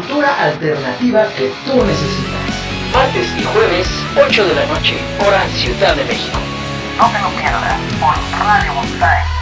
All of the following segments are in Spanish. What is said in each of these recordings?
cultura alternativa que tú necesitas. Martes y jueves, 8 de la noche, hora Ciudad de México. No te lo pierdas por Radio Montaña.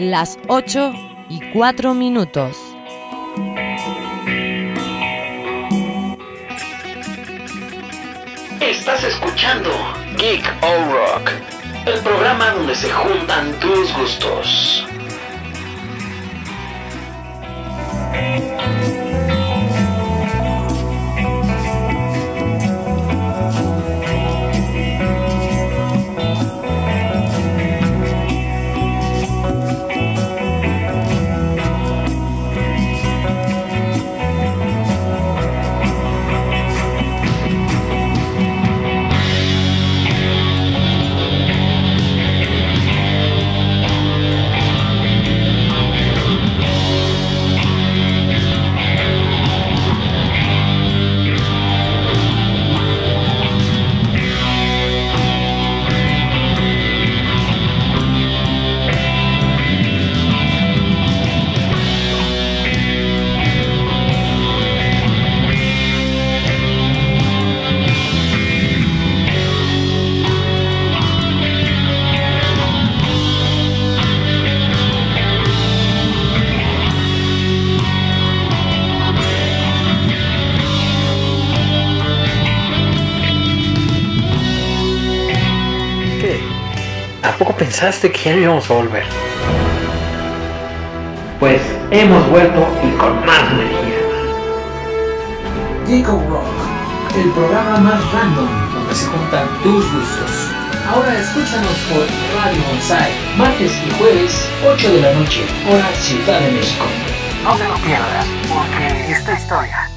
Las 8 y 4 minutos. Estás escuchando Geek O Rock, el programa donde se juntan tus gustos. Pensaste que ya no íbamos a volver? Pues hemos vuelto y con más energía. Jacob Rock, el programa más random donde se juntan tus gustos. Ahora escúchanos por Radio Bonsai, martes y jueves, 8 de la noche, hora Ciudad de México. No te lo pierdas, porque esta historia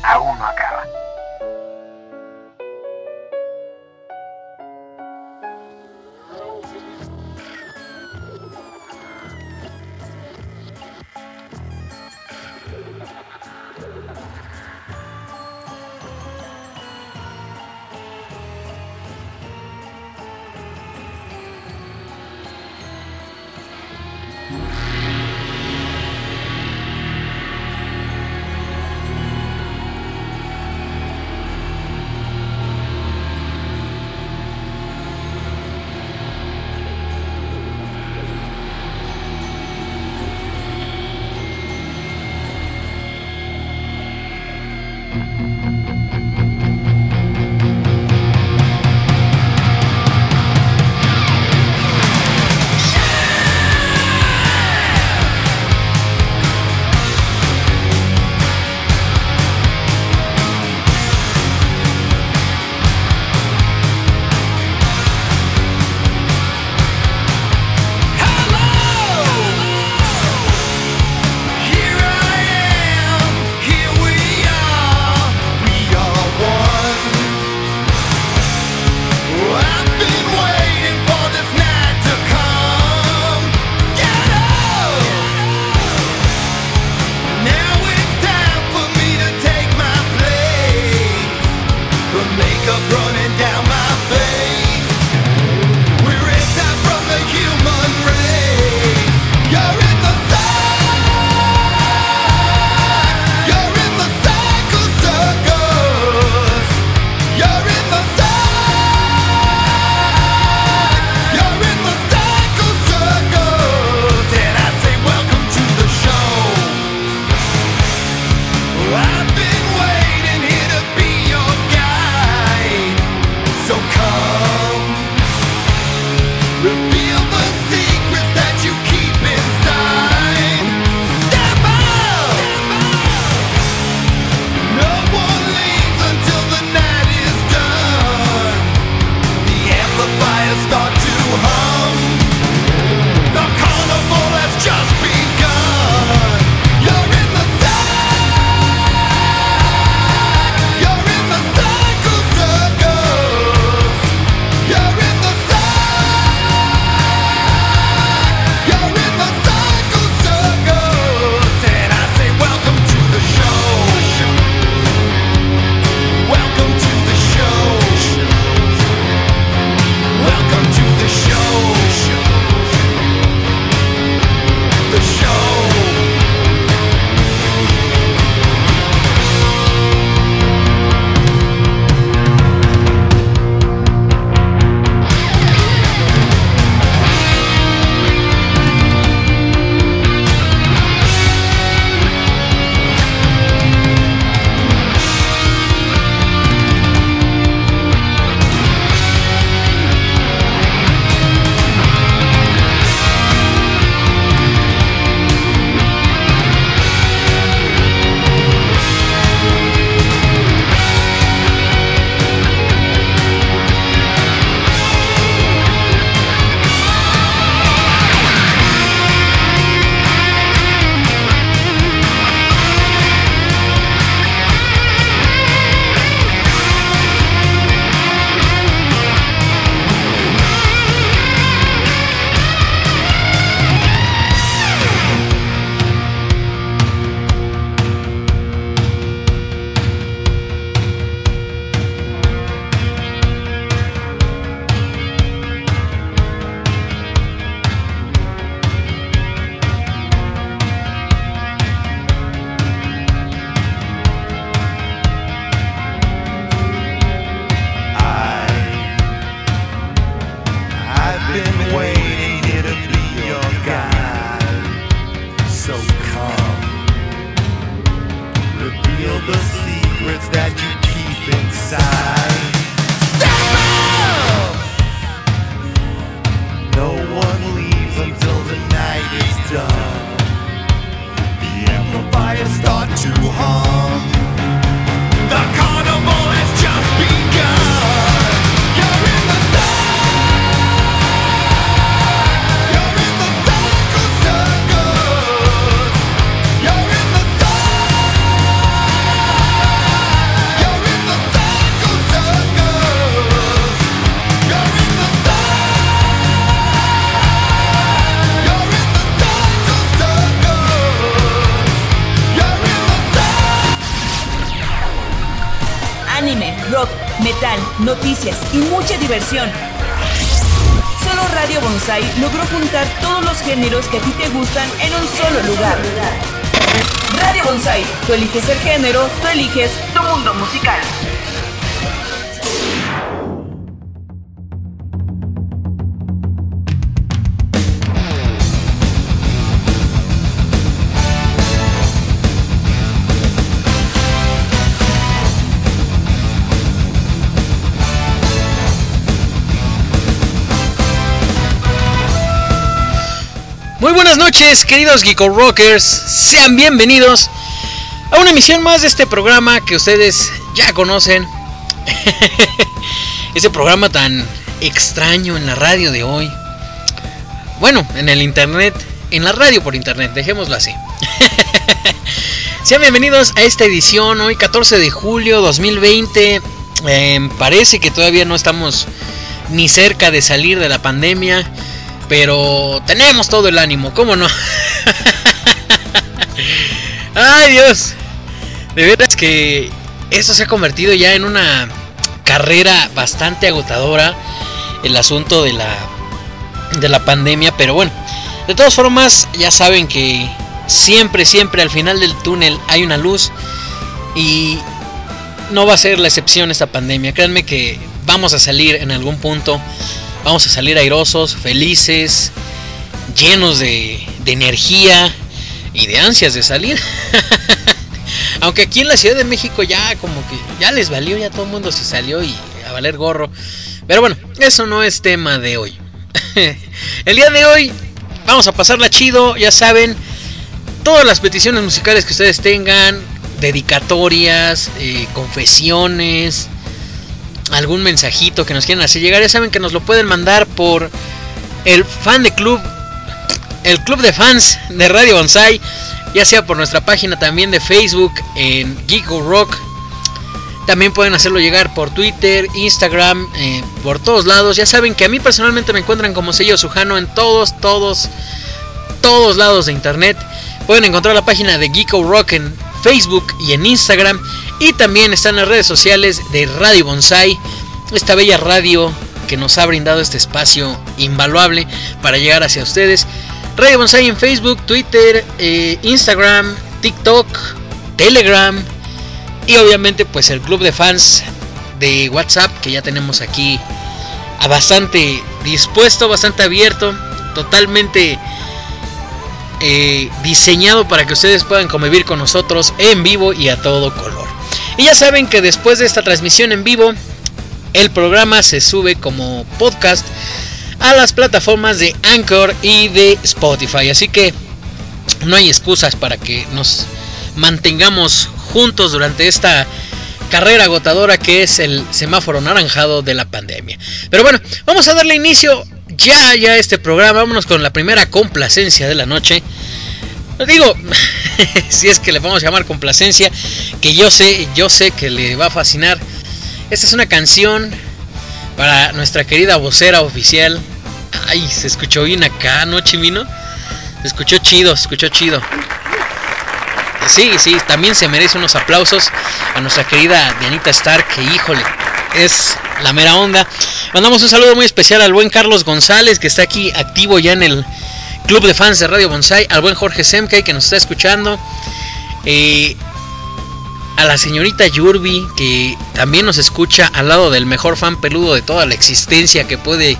Muy buenas noches, queridos Geeko Rockers. Sean bienvenidos a una emisión más de este programa que ustedes ya conocen. Ese programa tan extraño en la radio de hoy. Bueno, en el internet, en la radio por internet, dejémoslo así. Sean bienvenidos a esta edición hoy 14 de julio 2020. Eh, parece que todavía no estamos ni cerca de salir de la pandemia. Pero tenemos todo el ánimo, ¿cómo no? Ay Dios. De veras que esto se ha convertido ya en una carrera bastante agotadora. El asunto de la, de la pandemia. Pero bueno, de todas formas ya saben que siempre, siempre al final del túnel hay una luz. Y no va a ser la excepción esta pandemia. Créanme que vamos a salir en algún punto Vamos a salir airosos, felices, llenos de, energía y de ansias de salir. Aunque aquí en la Ciudad de México ya como que ya les valió, ya todo el mundo se salió y a valer gorro. Pero bueno, eso no es tema de hoy. el día de hoy vamos a pasarla chido, ya saben. Todas las peticiones musicales que ustedes tengan, dedicatorias, eh, confesiones, algún mensajito que nos quieran hacer llegar, ya saben que nos lo pueden mandar por el fan de club, el club de fans de Radio Bonsai, ya sea por nuestra página también de Facebook en Geeko Rock. También pueden hacerlo llegar por Twitter, Instagram, eh, por todos lados. Ya saben que a mí personalmente me encuentran como sello Sujano en todos, todos, todos lados de internet. Pueden encontrar la página de Geeko Rock en Facebook y en Instagram. Y también están las redes sociales de Radio Bonsai, esta bella radio que nos ha brindado este espacio invaluable para llegar hacia ustedes. Radio Bonsai en Facebook, Twitter, eh, Instagram, TikTok, Telegram y obviamente pues el club de fans de WhatsApp que ya tenemos aquí a bastante dispuesto, bastante abierto, totalmente eh, diseñado para que ustedes puedan convivir con nosotros en vivo y a todo color. Y ya saben que después de esta transmisión en vivo, el programa se sube como podcast a las plataformas de Anchor y de Spotify. Así que no hay excusas para que nos mantengamos juntos durante esta carrera agotadora que es el semáforo naranjado de la pandemia. Pero bueno, vamos a darle inicio ya ya a este programa. Vámonos con la primera complacencia de la noche. Digo, si es que le vamos a llamar complacencia, que yo sé, yo sé que le va a fascinar. Esta es una canción para nuestra querida vocera oficial. Ay, se escuchó bien acá, ¿no, Chimino? Se escuchó chido, se escuchó chido. Sí, sí, también se merece unos aplausos a nuestra querida Dianita Stark, que híjole, es la mera onda. Mandamos un saludo muy especial al buen Carlos González, que está aquí activo ya en el club de fans de Radio Bonsai, al buen Jorge Semkay que nos está escuchando, eh, a la señorita Yurbi que también nos escucha al lado del mejor fan peludo de toda la existencia que puede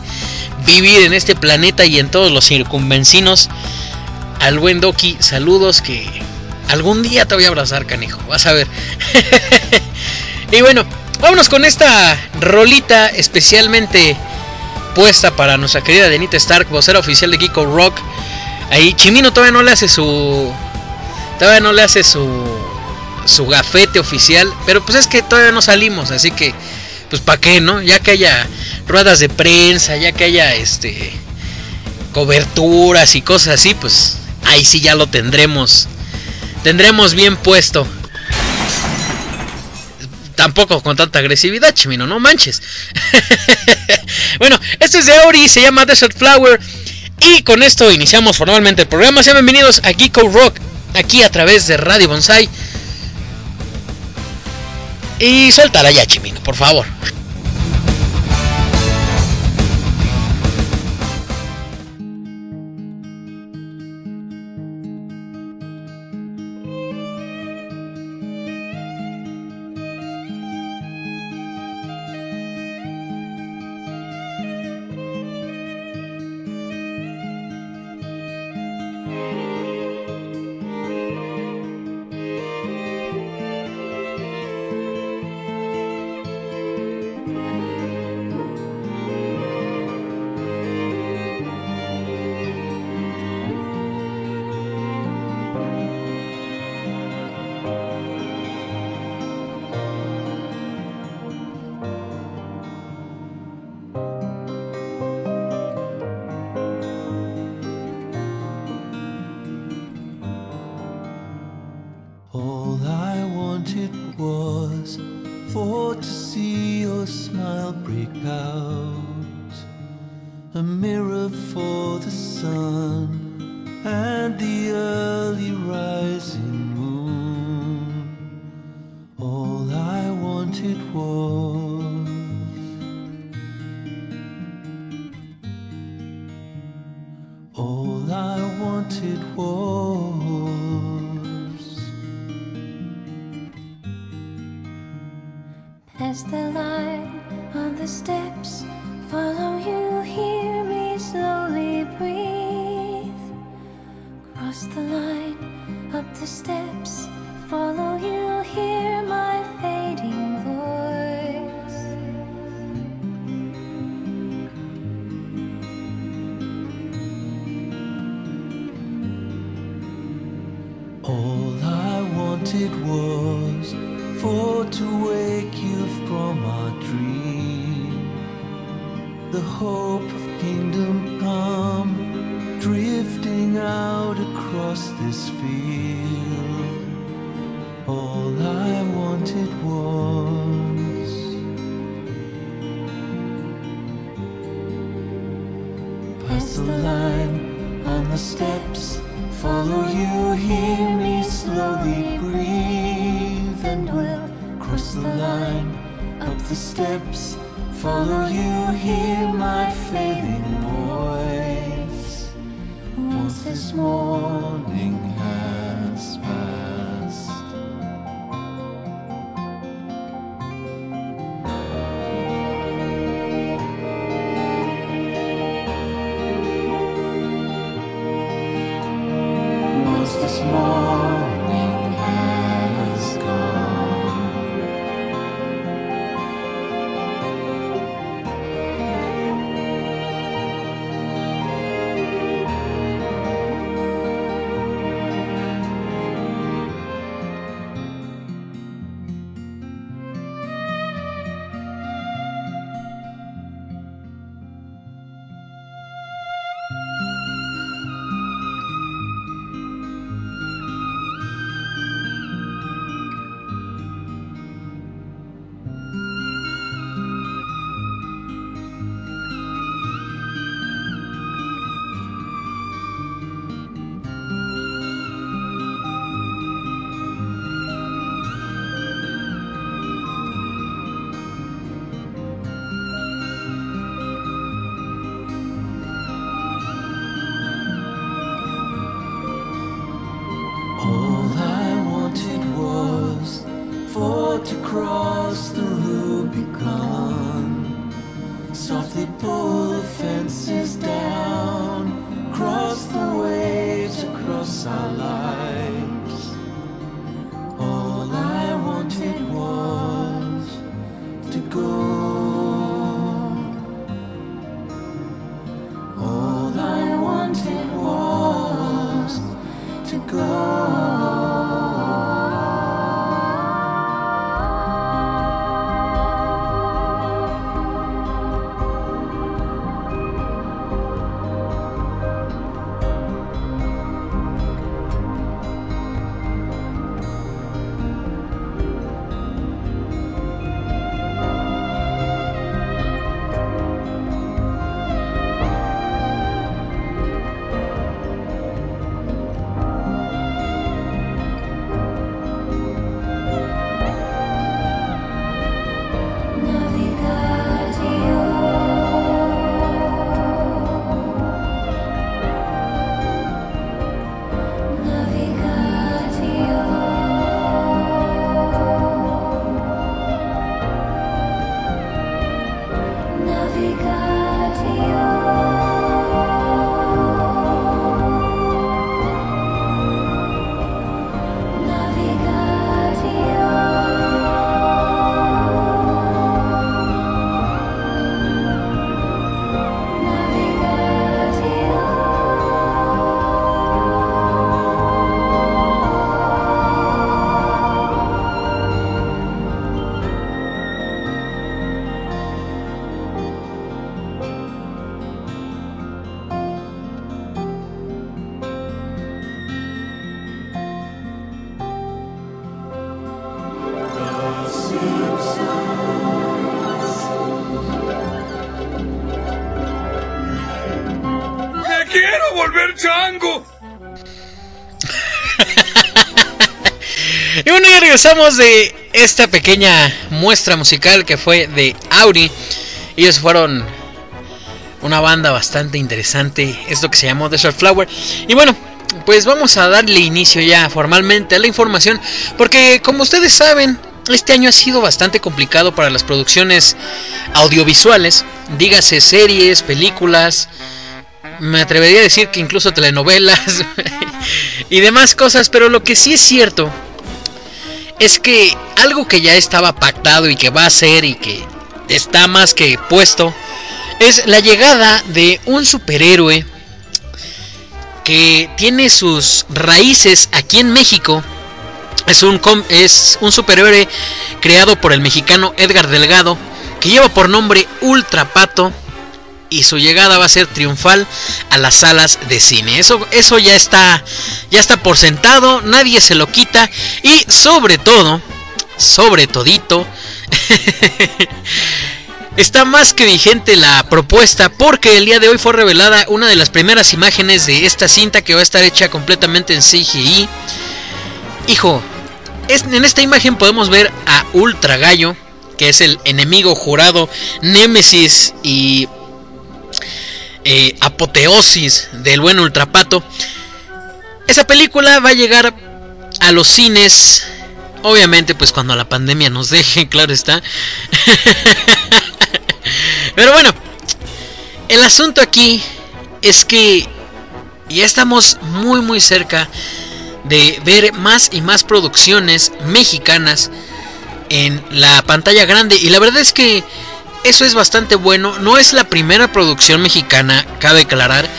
vivir en este planeta y en todos los circunvencinos, al buen Doki, saludos que algún día te voy a abrazar, canijo, vas a ver. y bueno, vámonos con esta rolita especialmente puesta para nuestra querida Denita Stark, vocera oficial de Kiko Rock. Ahí Chimino todavía no le hace su. Todavía no le hace su. Su gafete oficial. Pero pues es que todavía no salimos. Así que. Pues para qué, ¿no? Ya que haya ruedas de prensa. Ya que haya este. Coberturas y cosas así. Pues ahí sí ya lo tendremos. Tendremos bien puesto tampoco con tanta agresividad, chimino, no manches. bueno, este es de Ori, se llama Desert Flower. Y con esto iniciamos formalmente el programa. Sean bienvenidos a Geeko Rock, aquí a través de Radio Bonsai. Y suéltala ya, Chimino, por favor. Regresamos de esta pequeña muestra musical que fue de Audi. Ellos fueron una banda bastante interesante, esto que se llamó Desert Flower. Y bueno, pues vamos a darle inicio ya formalmente a la información, porque como ustedes saben, este año ha sido bastante complicado para las producciones audiovisuales, dígase series, películas, me atrevería a decir que incluso telenovelas y demás cosas, pero lo que sí es cierto es que algo que ya estaba pactado y que va a ser y que está más que puesto es la llegada de un superhéroe que tiene sus raíces aquí en México. Es un, es un superhéroe creado por el mexicano Edgar Delgado que lleva por nombre Ultra Pato y su llegada va a ser triunfal a las salas de cine. Eso, eso ya está, ya está por sentado, nadie se lo quita y sobre todo, sobre todito, está más que vigente la propuesta porque el día de hoy fue revelada una de las primeras imágenes de esta cinta que va a estar hecha completamente en CGI. Hijo, en esta imagen podemos ver a Ultra Gallo, que es el enemigo jurado, Némesis y eh, apoteosis del buen Ultrapato. Esa película va a llegar a los cines, obviamente pues cuando la pandemia nos deje, claro está. Pero bueno, el asunto aquí es que ya estamos muy muy cerca de ver más y más producciones mexicanas en la pantalla grande y la verdad es que eso es bastante bueno. No es la primera producción mexicana, cabe aclarar.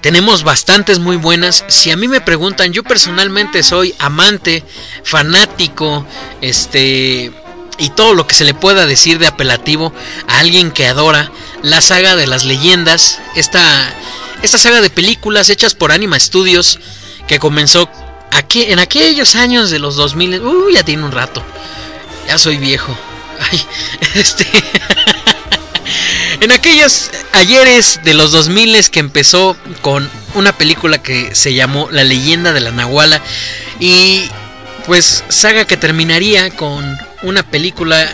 Tenemos bastantes muy buenas. Si a mí me preguntan, yo personalmente soy amante, fanático, este y todo lo que se le pueda decir de apelativo a alguien que adora la saga de las leyendas, esta esta saga de películas hechas por Anima Studios que comenzó aquí en aquellos años de los 2000, uy, ya tiene un rato. Ya soy viejo. Ay, este. en aquellos ayeres de los 2000 que empezó con una película que se llamó La leyenda de la Nahuala. Y pues saga que terminaría con una película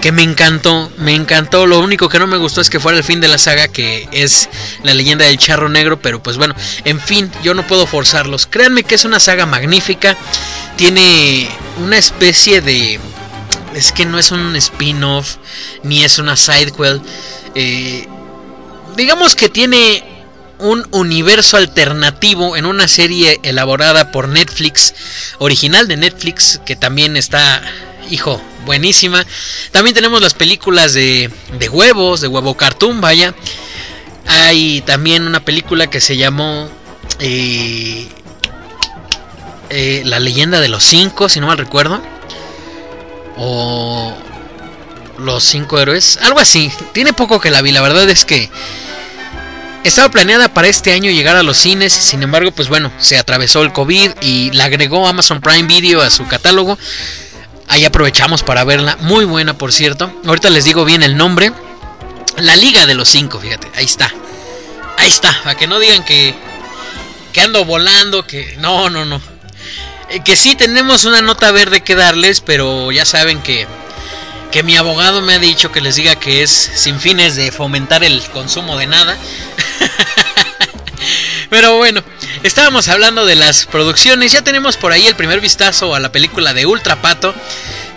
que me encantó, me encantó. Lo único que no me gustó es que fuera el fin de la saga, que es la leyenda del charro negro. Pero pues bueno, en fin, yo no puedo forzarlos. Créanme que es una saga magnífica. Tiene una especie de es que no es un spin-off ni es una sidequel. Eh, digamos que tiene un universo alternativo en una serie elaborada por Netflix, original de Netflix, que también está, hijo, buenísima. También tenemos las películas de, de huevos, de huevo cartoon, vaya. Hay también una película que se llamó eh, eh, La leyenda de los cinco, si no mal recuerdo o Los cinco héroes, algo así. Tiene poco que la vi, la verdad es que estaba planeada para este año llegar a los cines, sin embargo, pues bueno, se atravesó el COVID y la agregó Amazon Prime Video a su catálogo. Ahí aprovechamos para verla, muy buena por cierto. Ahorita les digo bien el nombre. La Liga de los Cinco, fíjate, ahí está. Ahí está, para que no digan que, que ando volando, que no, no, no. Eh, que sí tenemos una nota verde que darles, pero ya saben que, que mi abogado me ha dicho que les diga que es sin fines de fomentar el consumo de nada. pero bueno, estábamos hablando de las producciones, ya tenemos por ahí el primer vistazo a la película de Ultra Pato,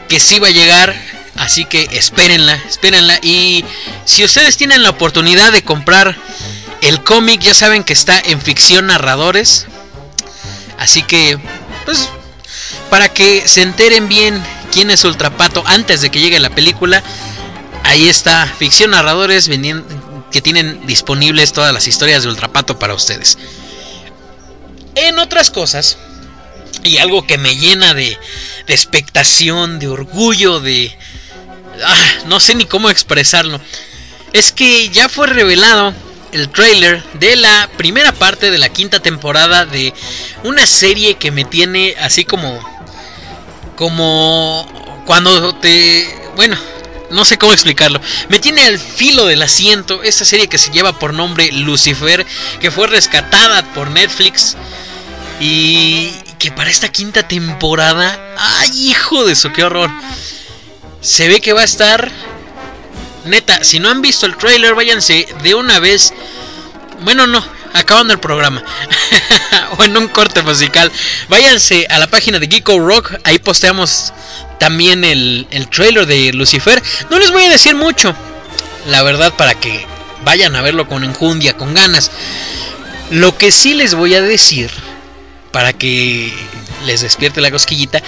que sí va a llegar, así que espérenla, espérenla. Y si ustedes tienen la oportunidad de comprar el cómic, ya saben que está en ficción narradores. Así que pues para que se enteren bien quién es Ultrapato antes de que llegue la película, ahí está Ficción Narradores que tienen disponibles todas las historias de Ultrapato para ustedes. En otras cosas, y algo que me llena de, de expectación, de orgullo, de... Ah, no sé ni cómo expresarlo. Es que ya fue revelado el trailer de la primera parte de la quinta temporada de una serie que me tiene así como como cuando te bueno no sé cómo explicarlo. Me tiene al filo del asiento esta serie que se lleva por nombre Lucifer, que fue rescatada por Netflix y que para esta quinta temporada, ay hijo de eso, qué horror. Se ve que va a estar neta, si no han visto el trailer, váyanse de una vez. Bueno, no, acabando el programa. o en un corte musical. Váyanse a la página de Geeko Rock. Ahí posteamos también el, el trailer de Lucifer. No les voy a decir mucho. La verdad, para que vayan a verlo con enjundia, con ganas. Lo que sí les voy a decir, para que les despierte la cosquillita,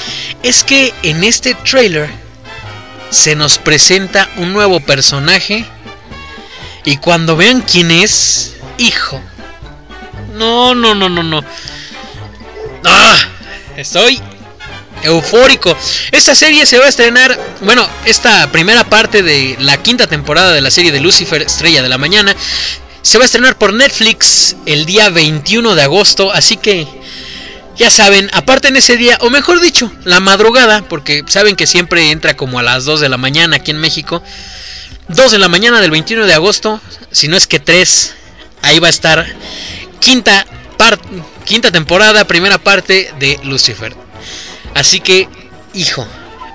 es que en este trailer se nos presenta un nuevo personaje. Y cuando vean quién es, hijo. No, no, no, no, no. ¡Ah! Estoy eufórico. Esta serie se va a estrenar, bueno, esta primera parte de la quinta temporada de la serie de Lucifer, Estrella de la Mañana, se va a estrenar por Netflix el día 21 de agosto, así que ya saben, aparte en ese día, o mejor dicho, la madrugada, porque saben que siempre entra como a las 2 de la mañana aquí en México. 2 de la mañana del 21 de agosto, si no es que 3, ahí va a estar quinta, quinta temporada, primera parte de Lucifer. Así que, hijo,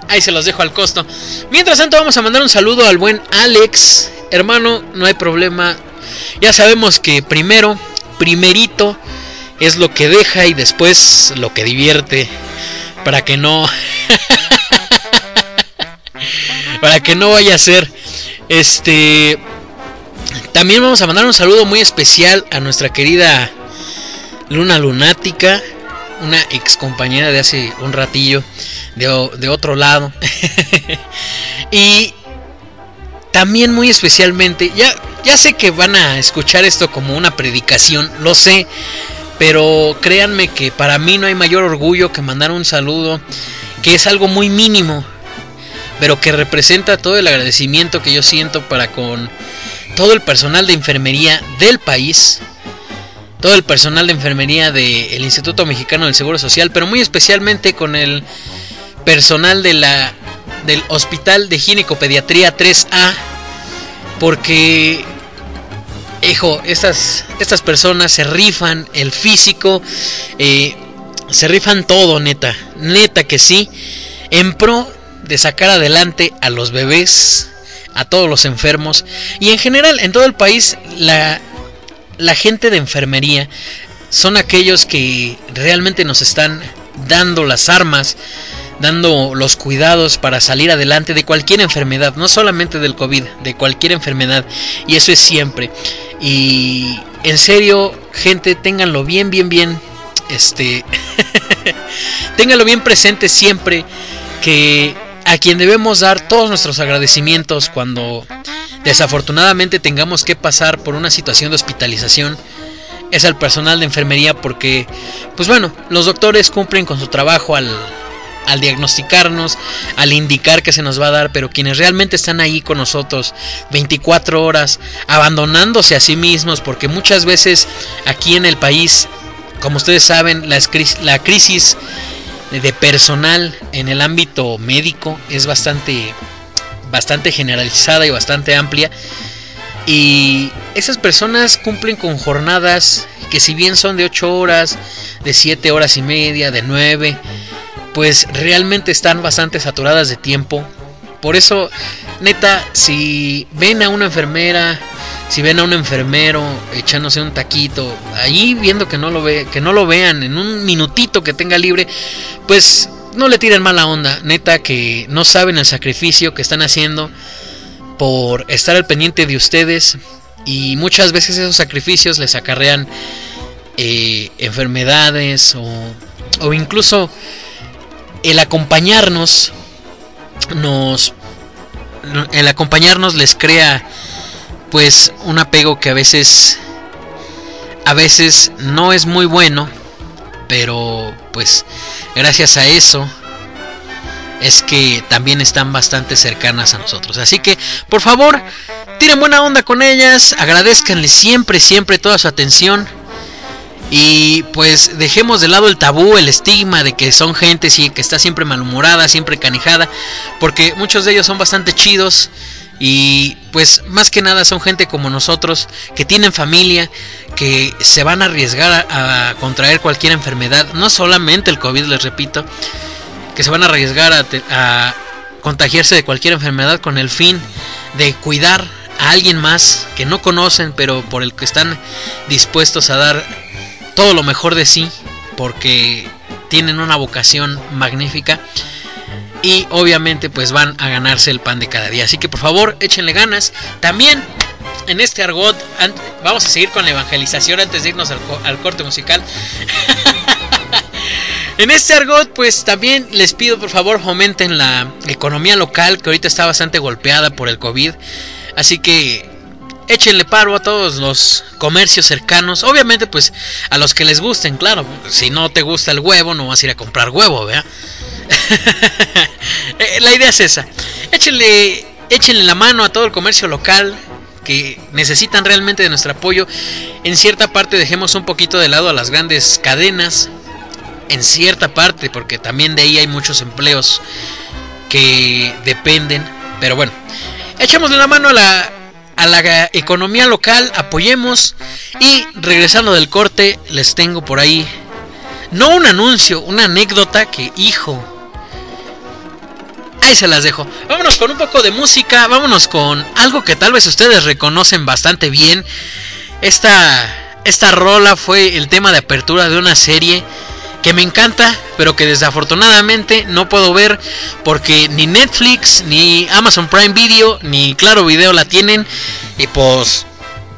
ahí se los dejo al costo. Mientras tanto, vamos a mandar un saludo al buen Alex. Hermano, no hay problema. Ya sabemos que primero, primerito, es lo que deja y después lo que divierte. Para que no. para que no vaya a ser. Este. También vamos a mandar un saludo muy especial a nuestra querida Luna Lunática. Una ex compañera de hace un ratillo. De, de otro lado. y también muy especialmente. Ya, ya sé que van a escuchar esto como una predicación. Lo sé. Pero créanme que para mí no hay mayor orgullo que mandar un saludo, que es algo muy mínimo, pero que representa todo el agradecimiento que yo siento para con todo el personal de enfermería del país, todo el personal de enfermería del Instituto Mexicano del Seguro Social, pero muy especialmente con el personal de la del Hospital de Ginecopediatría 3A, porque hijo, estas, estas personas se rifan el físico, eh, se rifan todo, neta, neta que sí, en pro de sacar adelante a los bebés, a todos los enfermos. Y en general en todo el país la, la gente de enfermería son aquellos que realmente nos están dando las armas dando los cuidados para salir adelante de cualquier enfermedad, no solamente del COVID, de cualquier enfermedad. Y eso es siempre. Y en serio, gente, ténganlo bien, bien, bien. Este. ténganlo bien presente siempre. Que a quien debemos dar todos nuestros agradecimientos cuando desafortunadamente tengamos que pasar por una situación de hospitalización es al personal de enfermería porque pues bueno los doctores cumplen con su trabajo al, al diagnosticarnos, al indicar que se nos va a dar, pero quienes realmente están ahí con nosotros 24 horas, abandonándose a sí mismos, porque muchas veces aquí en el país, como ustedes saben, la, crisis de personal en el ámbito médico es bastante, bastante generalizada y bastante amplia. Y esas personas cumplen con jornadas que si bien son de 8 horas, de 7 horas y media, de 9, pues realmente están bastante saturadas de tiempo. Por eso, neta, si ven a una enfermera, si ven a un enfermero echándose un taquito, ahí viendo que no lo ve, que no lo vean en un minutito que tenga libre, pues no le tiren mala onda, neta que no saben el sacrificio que están haciendo por estar al pendiente de ustedes y muchas veces esos sacrificios les acarrean eh, enfermedades o, o incluso el acompañarnos nos el acompañarnos les crea pues un apego que a veces a veces no es muy bueno pero pues gracias a eso es que también están bastante cercanas a nosotros. Así que por favor tiren buena onda con ellas agradezcanle siempre siempre toda su atención Y pues dejemos de lado el tabú, el estigma de que son gente que está siempre malhumorada, siempre canijada, porque muchos de ellos son bastante chidos y pues más que nada son gente como nosotros que tienen familia, que se van a arriesgar a, contraer cualquier enfermedad, no solamente el COVID, les repito, que se van a arriesgar a contagiarse de cualquier enfermedad con el fin de cuidar a alguien más que no conocen, pero por el que están dispuestos a dar todo lo mejor de sí, porque tienen una vocación magnífica y obviamente pues van a ganarse el pan de cada día. Así que por favor échenle ganas. También en este argot vamos a seguir con la evangelización antes de irnos al, al corte musical. En este argot, pues también les pido por favor fomenten la economía local que ahorita está bastante golpeada por el COVID. Así que échenle paro a todos los comercios cercanos. Obviamente, pues a los que les gusten, claro. Si no te gusta el huevo, no vas a ir a comprar huevo, ¿verdad? Eh, la idea es esa. Échenle, échenle la mano a todo el comercio local que necesitan realmente de nuestro apoyo. En cierta parte dejemos un poquito de lado a las grandes cadenas. En cierta parte, porque también de ahí hay muchos empleos que dependen. Pero bueno, echémosle la mano a la, a la economía local, apoyemos. Y regresando del corte, les tengo por ahí, no un anuncio, una anécdota que, hijo, Ahí se las dejo. Vámonos con un poco de música. Vámonos con algo que tal vez ustedes reconocen bastante bien. Esta, esta rola fue el tema de apertura de una serie que me encanta, pero que desafortunadamente no puedo ver porque ni Netflix, ni Amazon Prime Video, ni Claro Video la tienen. Y pues,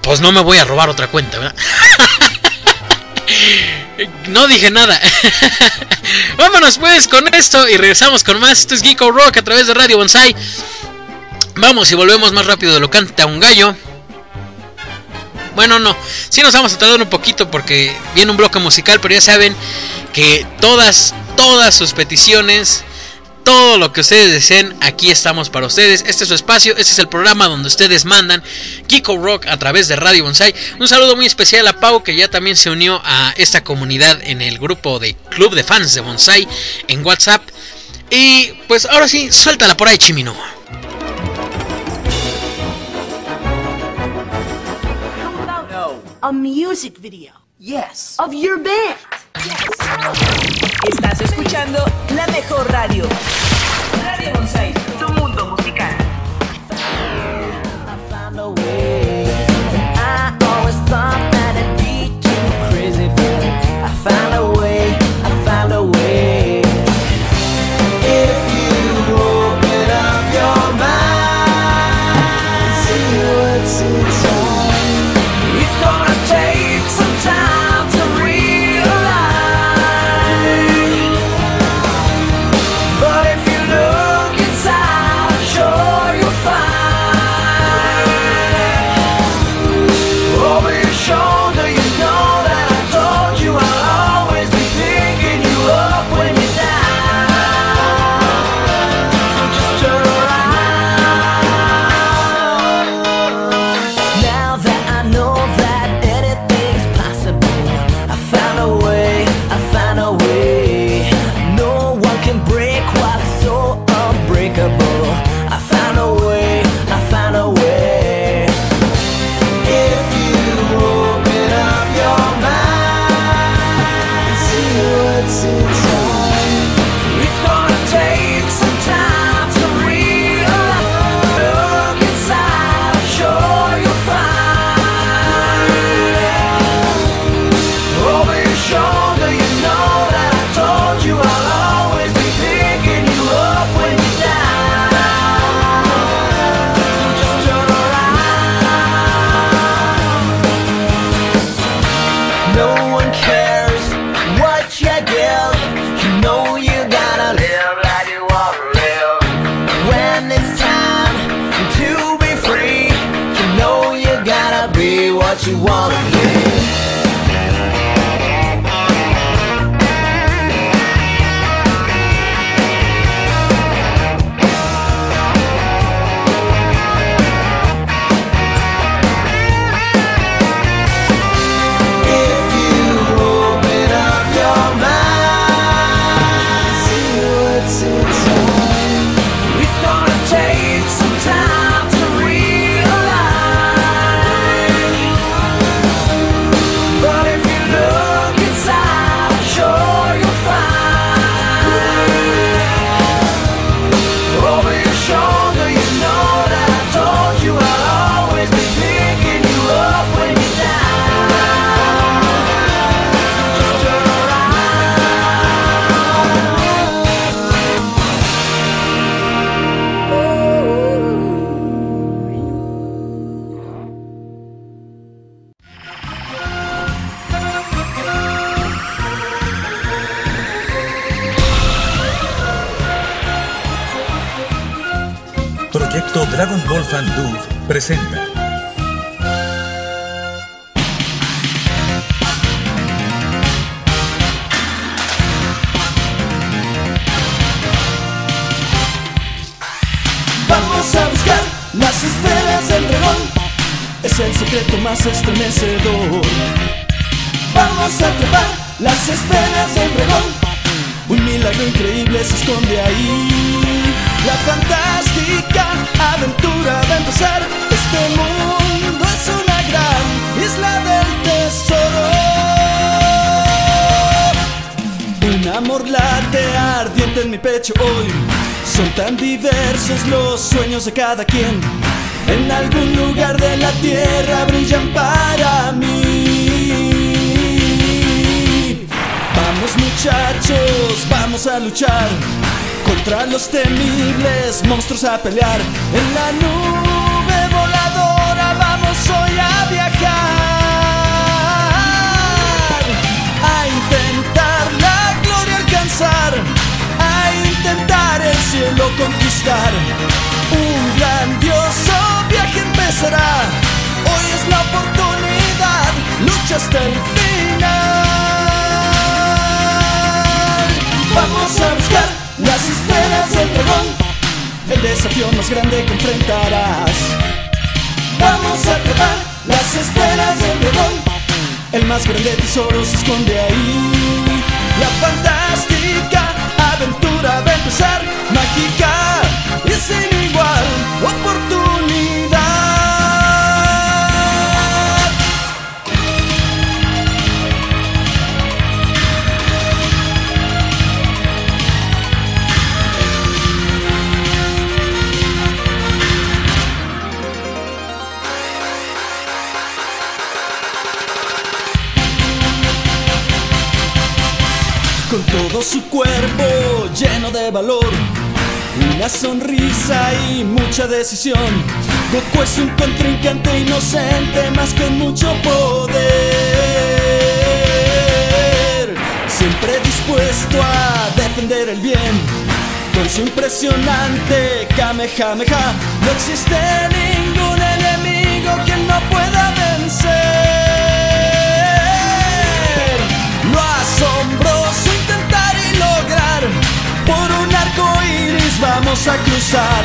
pues no me voy a robar otra cuenta, ¿verdad? No dije nada. Vámonos pues con esto y regresamos con más. Esto es Geeko Rock a través de Radio Bonsai. Vamos y volvemos más rápido de lo canta un gallo. Bueno, no, sí nos vamos a tardar un poquito porque viene un bloque musical, pero ya saben que todas, todas sus peticiones, todo lo que ustedes deseen, aquí estamos para ustedes. Este es su espacio, este es el programa donde ustedes mandan Kiko Rock a través de Radio Bonsai. Un saludo muy especial a Pau que ya también se unió a esta comunidad en el grupo de Club de Fans de Bonsai en WhatsApp. Y pues ahora sí, suéltala por ahí, Chimino. A music video. Yes. Of your band. Estás escuchando la mejor radio. Radio Bonsai, tu mundo musical. I Dragon Ball Fan Dude presenta Vamos a buscar las esferas del dragón. Es el secreto más estremecedor. Vamos a trepar las esferas del dragón. Un milagro increíble se esconde ahí. La fantástica aventura a empezar. Este mundo es una gran isla del tesoro. Un amor late ardiente en mi pecho hoy. Son tan diversos los sueños de cada quien. En algún lugar de la tierra brillan para mí. Vamos muchachos, vamos a luchar contra los temibles monstruos a pelear. En la nube voladora vamos hoy a viajar. A intentar la gloria alcanzar. A intentar el cielo conquistar. Un grandioso viaje empezará. Hoy es la oportunidad. Lucha hasta el final. Vamos a del dragón. El desafío más grande que enfrentarás. Vamos a atrapar las esferas del dragón. El más grande tesoro se esconde ahí. La fantástica aventura va a empezar. Mágica y sin igual oportunidad. Con todo su cuerpo lleno de valor, una sonrisa y mucha decisión. Goku es un contrincante inocente, más con mucho poder. Siempre dispuesto a defender el bien, con su impresionante Kamehameha. No existe ningún enemigo que no pueda vencer. Vamos a cruzar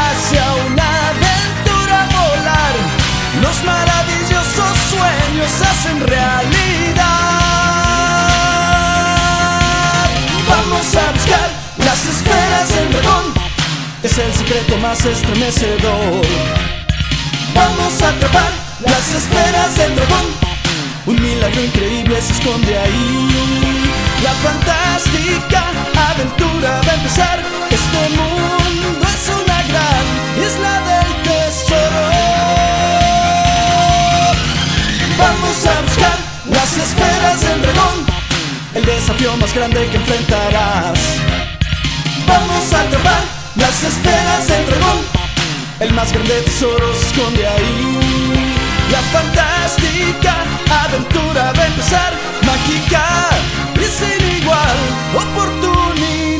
hacia una aventura volar. Los maravillosos sueños hacen realidad. Vamos a buscar las esferas del dragón. Es el secreto más estremecedor. Vamos a atrapar las esferas del dragón. Un milagro increíble se esconde ahí. La fantástica aventura va a empezar. Este mundo es una gran isla del tesoro. Vamos a buscar las esferas del dragón. El desafío más grande que enfrentarás. Vamos a atrapar las esferas del dragón. El más grande tesoro se esconde ahí. La fantástica aventura a empezar. Mágica y sin igual oportunidad.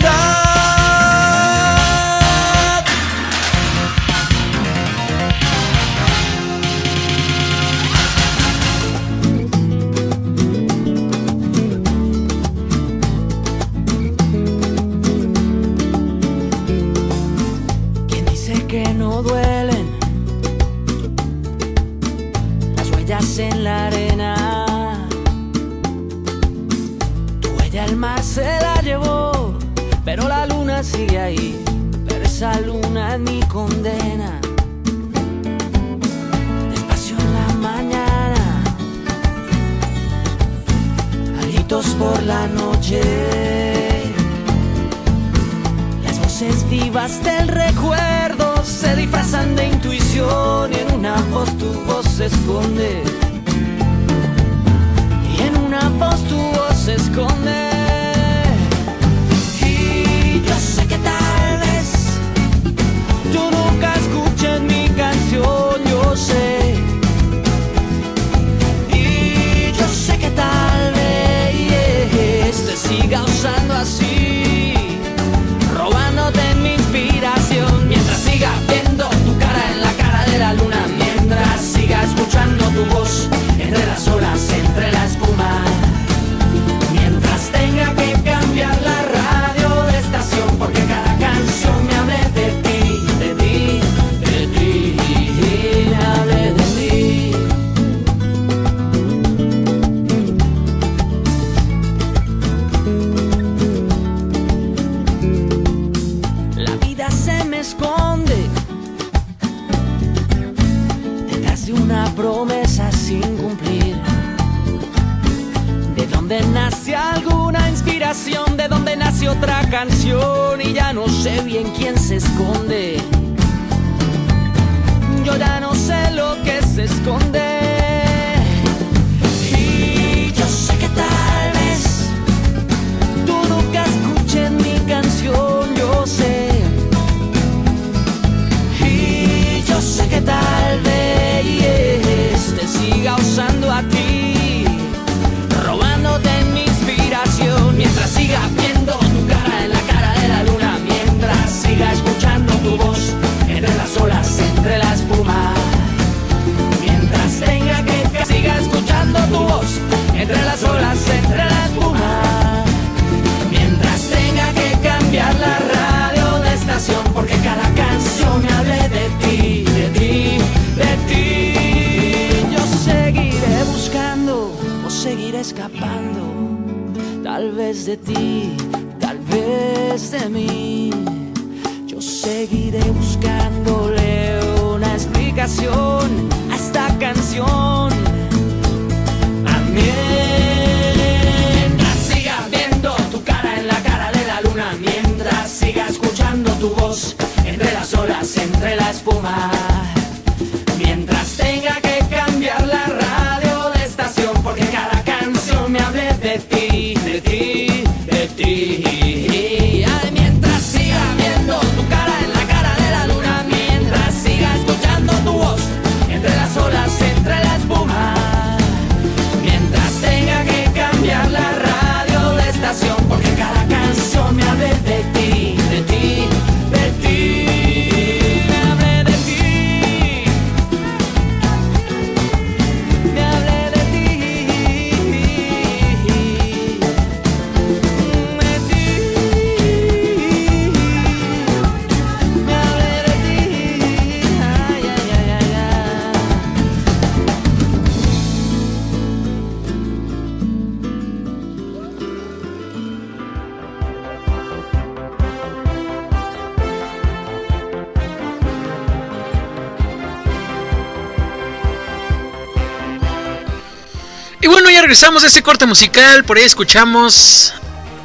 Regresamos a este corte musical. Por ahí escuchamos.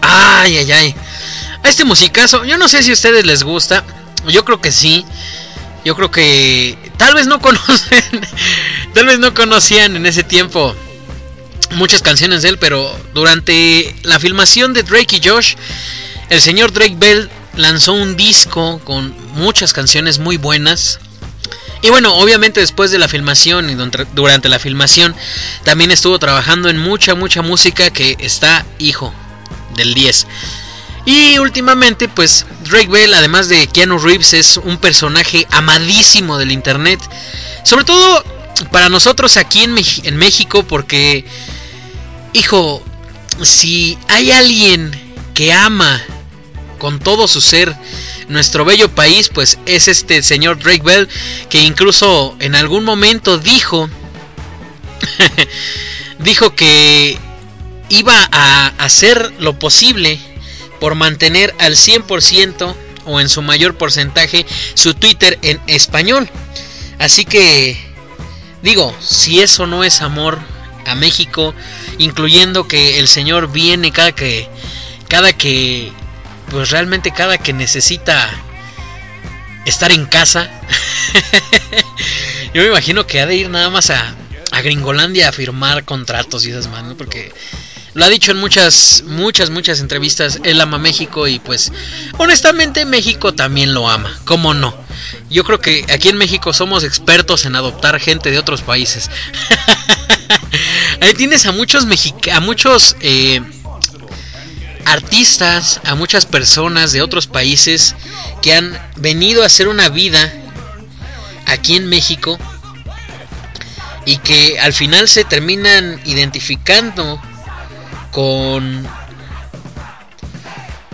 Ay, ay, ay. A este musicazo. Yo no sé si a ustedes les gusta. Yo creo que sí. Yo creo que. Tal vez no conocen. tal vez no conocían en ese tiempo muchas canciones de él. Pero durante la filmación de Drake y Josh, el señor Drake Bell lanzó un disco con muchas canciones muy buenas. Y bueno, obviamente después de la filmación y durante la filmación también estuvo trabajando en mucha, mucha música que está hijo del 10. Y últimamente, pues Drake Bell, además de Keanu Reeves, es un personaje amadísimo del internet. Sobre todo para nosotros aquí en, en México, porque, hijo, si hay alguien que ama con todo su ser nuestro bello país, pues es este señor Drake Bell, que incluso en algún momento dijo, dijo que iba a hacer lo posible por mantener al 100% o en su mayor porcentaje su Twitter en español. Así que digo, si eso no es amor a México, incluyendo que el señor viene cada que cada que pues realmente cada que necesita estar en casa. Yo me imagino que ha de ir nada más a, a Gringolandia a firmar contratos y esas manos, porque lo ha dicho en muchas, muchas, muchas entrevistas. Él ama México y pues honestamente México también lo ama. ¿Cómo no? Yo creo que aquí en México somos expertos en adoptar gente de otros países. Ahí tienes a muchos a muchos eh, artistas, a muchas personas de otros países que han venido a hacer una vida aquí en México y que al final se terminan identificando con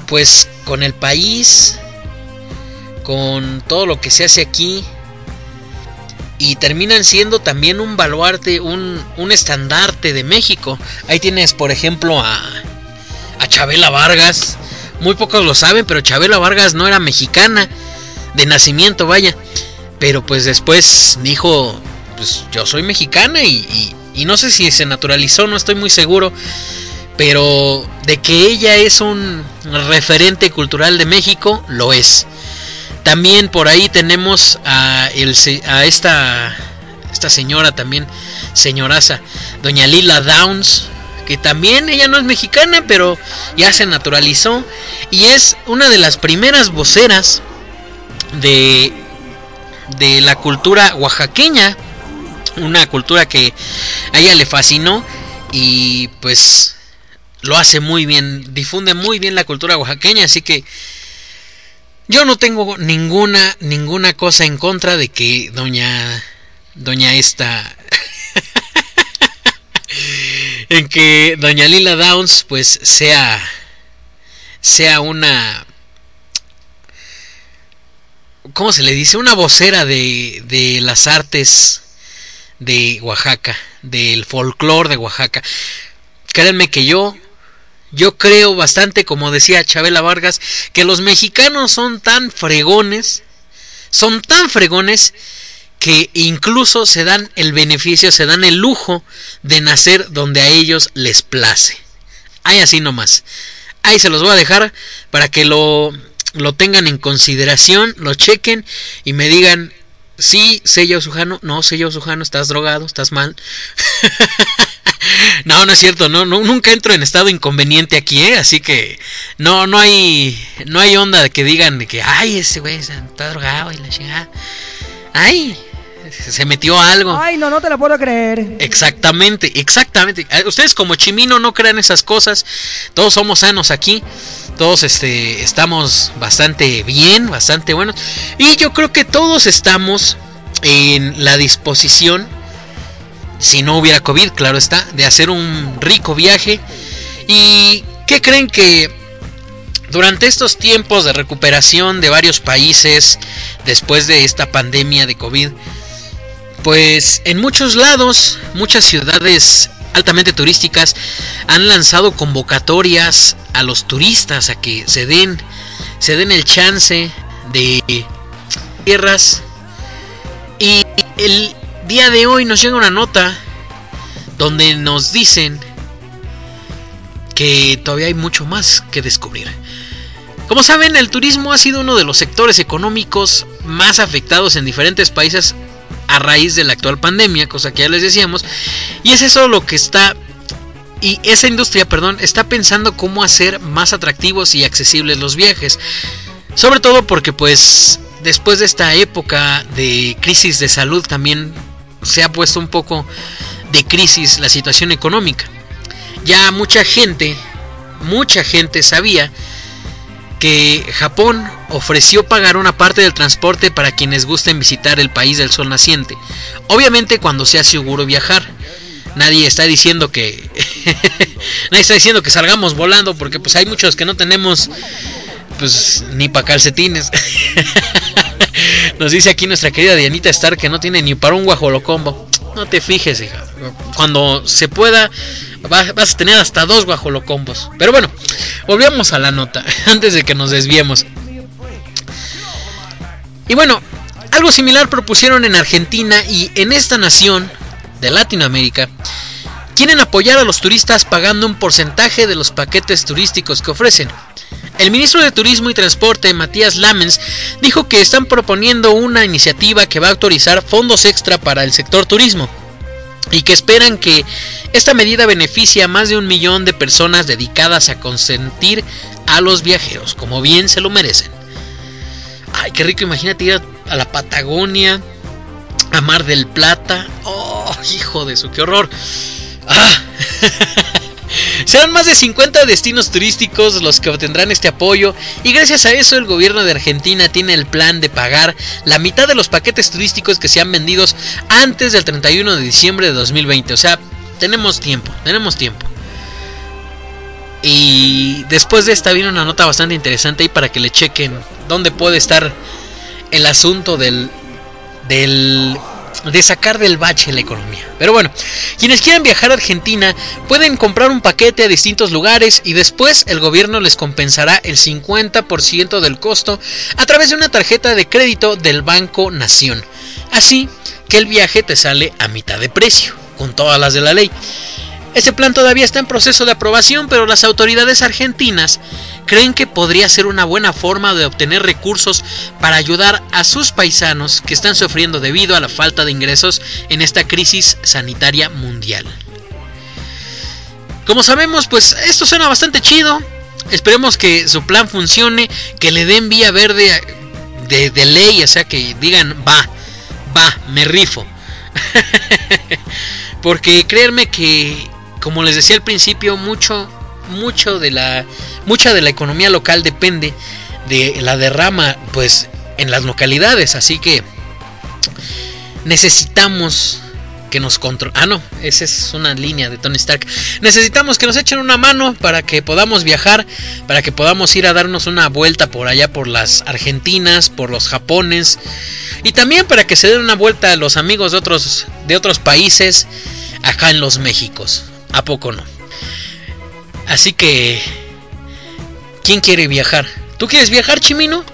pues con el país con todo lo que se hace aquí y terminan siendo también un baluarte, un, un estandarte de México. Ahí tienes, por ejemplo, a, a Chabela Vargas. Muy pocos lo saben, pero Chabela Vargas no era mexicana de nacimiento, vaya. Pero pues después dijo, pues yo soy mexicana y, no sé si se naturalizó, no estoy muy seguro. pero de que ella es un referente cultural de México, lo es. También por ahí tenemos a esta, esta señora también, señoraza, doña Lila Downs, que también ella no es mexicana, pero ya se naturalizó. Y es una de las primeras voceras de, de la cultura oaxaqueña, una cultura que a ella le fascinó y pues lo hace muy bien, difunde muy bien la cultura oaxaqueña, así que yo no tengo ninguna ninguna cosa en contra de que doña doña esta en que doña Lila Downs pues sea sea una ¿cómo se le dice? Una vocera de, de las artes de Oaxaca, del folclore de Oaxaca. Créanme que yo yo creo bastante, como decía Chabela Vargas, que los mexicanos son tan fregones, son tan fregones que incluso se dan el beneficio, se dan el lujo de nacer donde a ellos les place. Ahí así nomás. Ahí se los voy a dejar para que lo, lo tengan en consideración, lo chequen y me digan, sí, sello sujano, no, sello sujano, estás drogado, estás mal. no, no es cierto, no, no, nunca entro en estado inconveniente aquí, ¿eh? Así que no, no hay, no hay onda que digan que, ay, ese güey está drogado y la chingada. Ay, se metió algo. Ay, no, no te lo puedo creer. Exactamente, exactamente. Eh, Ustedes como Chimino no crean esas cosas. Todos somos sanos aquí. Todos este, estamos bastante bien, bastante buenos. Y yo creo que todos estamos en la disposición, si no hubiera COVID, claro está, de hacer un rico viaje. ¿Y qué creen que durante estos tiempos de recuperación de varios países después de esta pandemia de COVID, pues en muchos lados, muchas ciudades altamente turísticas han lanzado convocatorias a los turistas a que se den se den el chance de tierras y el día de hoy nos llega una nota donde nos dicen que todavía hay mucho más que descubrir. Como saben, el turismo ha sido uno de los sectores económicos más afectados en diferentes países a raíz de la actual pandemia, cosa que ya les decíamos, y es eso lo que está y esa industria, perdón, está pensando cómo hacer más atractivos y accesibles los viajes. Sobre todo porque pues después de esta época de crisis de salud también se ha puesto un poco de crisis la situación económica. Ya mucha gente, mucha gente sabía que Japón ofreció pagar una parte del transporte para quienes gusten visitar el país del sol naciente. Obviamente cuando sea seguro viajar. Nadie está diciendo que nadie está diciendo que salgamos volando porque pues hay muchos que no tenemos pues ni para calcetines. Nos dice aquí nuestra querida Dianita Star que no tiene ni para un guajolocombo. No te fijes, hija. Cuando se pueda vas a tener hasta dos guajolocombos. Pero bueno, volvemos a la nota antes de que nos desviemos. Y bueno, algo similar propusieron en Argentina y en esta nación de Latinoamérica quieren apoyar a los turistas pagando un porcentaje de los paquetes turísticos que ofrecen. El ministro de Turismo y Transporte, Matías Lamens, dijo que están proponiendo una iniciativa que va a autorizar fondos extra para el sector turismo y que esperan que esta medida beneficie a más de un millón de personas dedicadas a consentir a los viajeros, como bien se lo merecen. Ay, qué rico, imagínate ir a, la Patagonia, a Mar del Plata. Oh, hijo de eso, qué horror. Ah. Serán más de 50 destinos turísticos los que obtendrán este apoyo y gracias a eso el gobierno de Argentina tiene el plan de pagar la mitad de los paquetes turísticos que sean vendidos antes del 31 de diciembre de 2020. O sea, tenemos tiempo, tenemos tiempo. Y después de esta viene una nota bastante interesante ahí para que le chequen dónde puede estar el asunto del, del de sacar del bache la economía. Pero bueno, quienes quieran viajar a Argentina pueden comprar un paquete a distintos lugares y después el gobierno les compensará el 50% del costo a través de una tarjeta de crédito del Banco Nación. Así que el viaje te sale a mitad de precio, con todas las de la ley. Este plan todavía está en proceso de aprobación, pero las autoridades argentinas creen que podría ser una buena forma de obtener recursos para ayudar a sus paisanos que están sufriendo debido a la falta de ingresos en esta crisis sanitaria mundial. Como sabemos, pues esto suena bastante chido. Esperemos que su plan funcione, que le den vía verde de, de ley, o sea, que digan, va, va, me rifo. Porque créanme que, como les decía al principio, mucho, mucho de la, mucha de la economía local depende de la derrama, pues, en las localidades. Así que necesitamos que nos controlen. Ah, no, esa es una línea de Tony Stark. Necesitamos que nos echen una mano para que podamos viajar, para que podamos ir a darnos una vuelta por allá por las Argentinas, por los Japones y también para que se den una vuelta a los amigos de otros de otros países acá en los Méxicos. ¿A poco no? Así que ¿quién quiere viajar? ¿Tú quieres viajar, Chimino?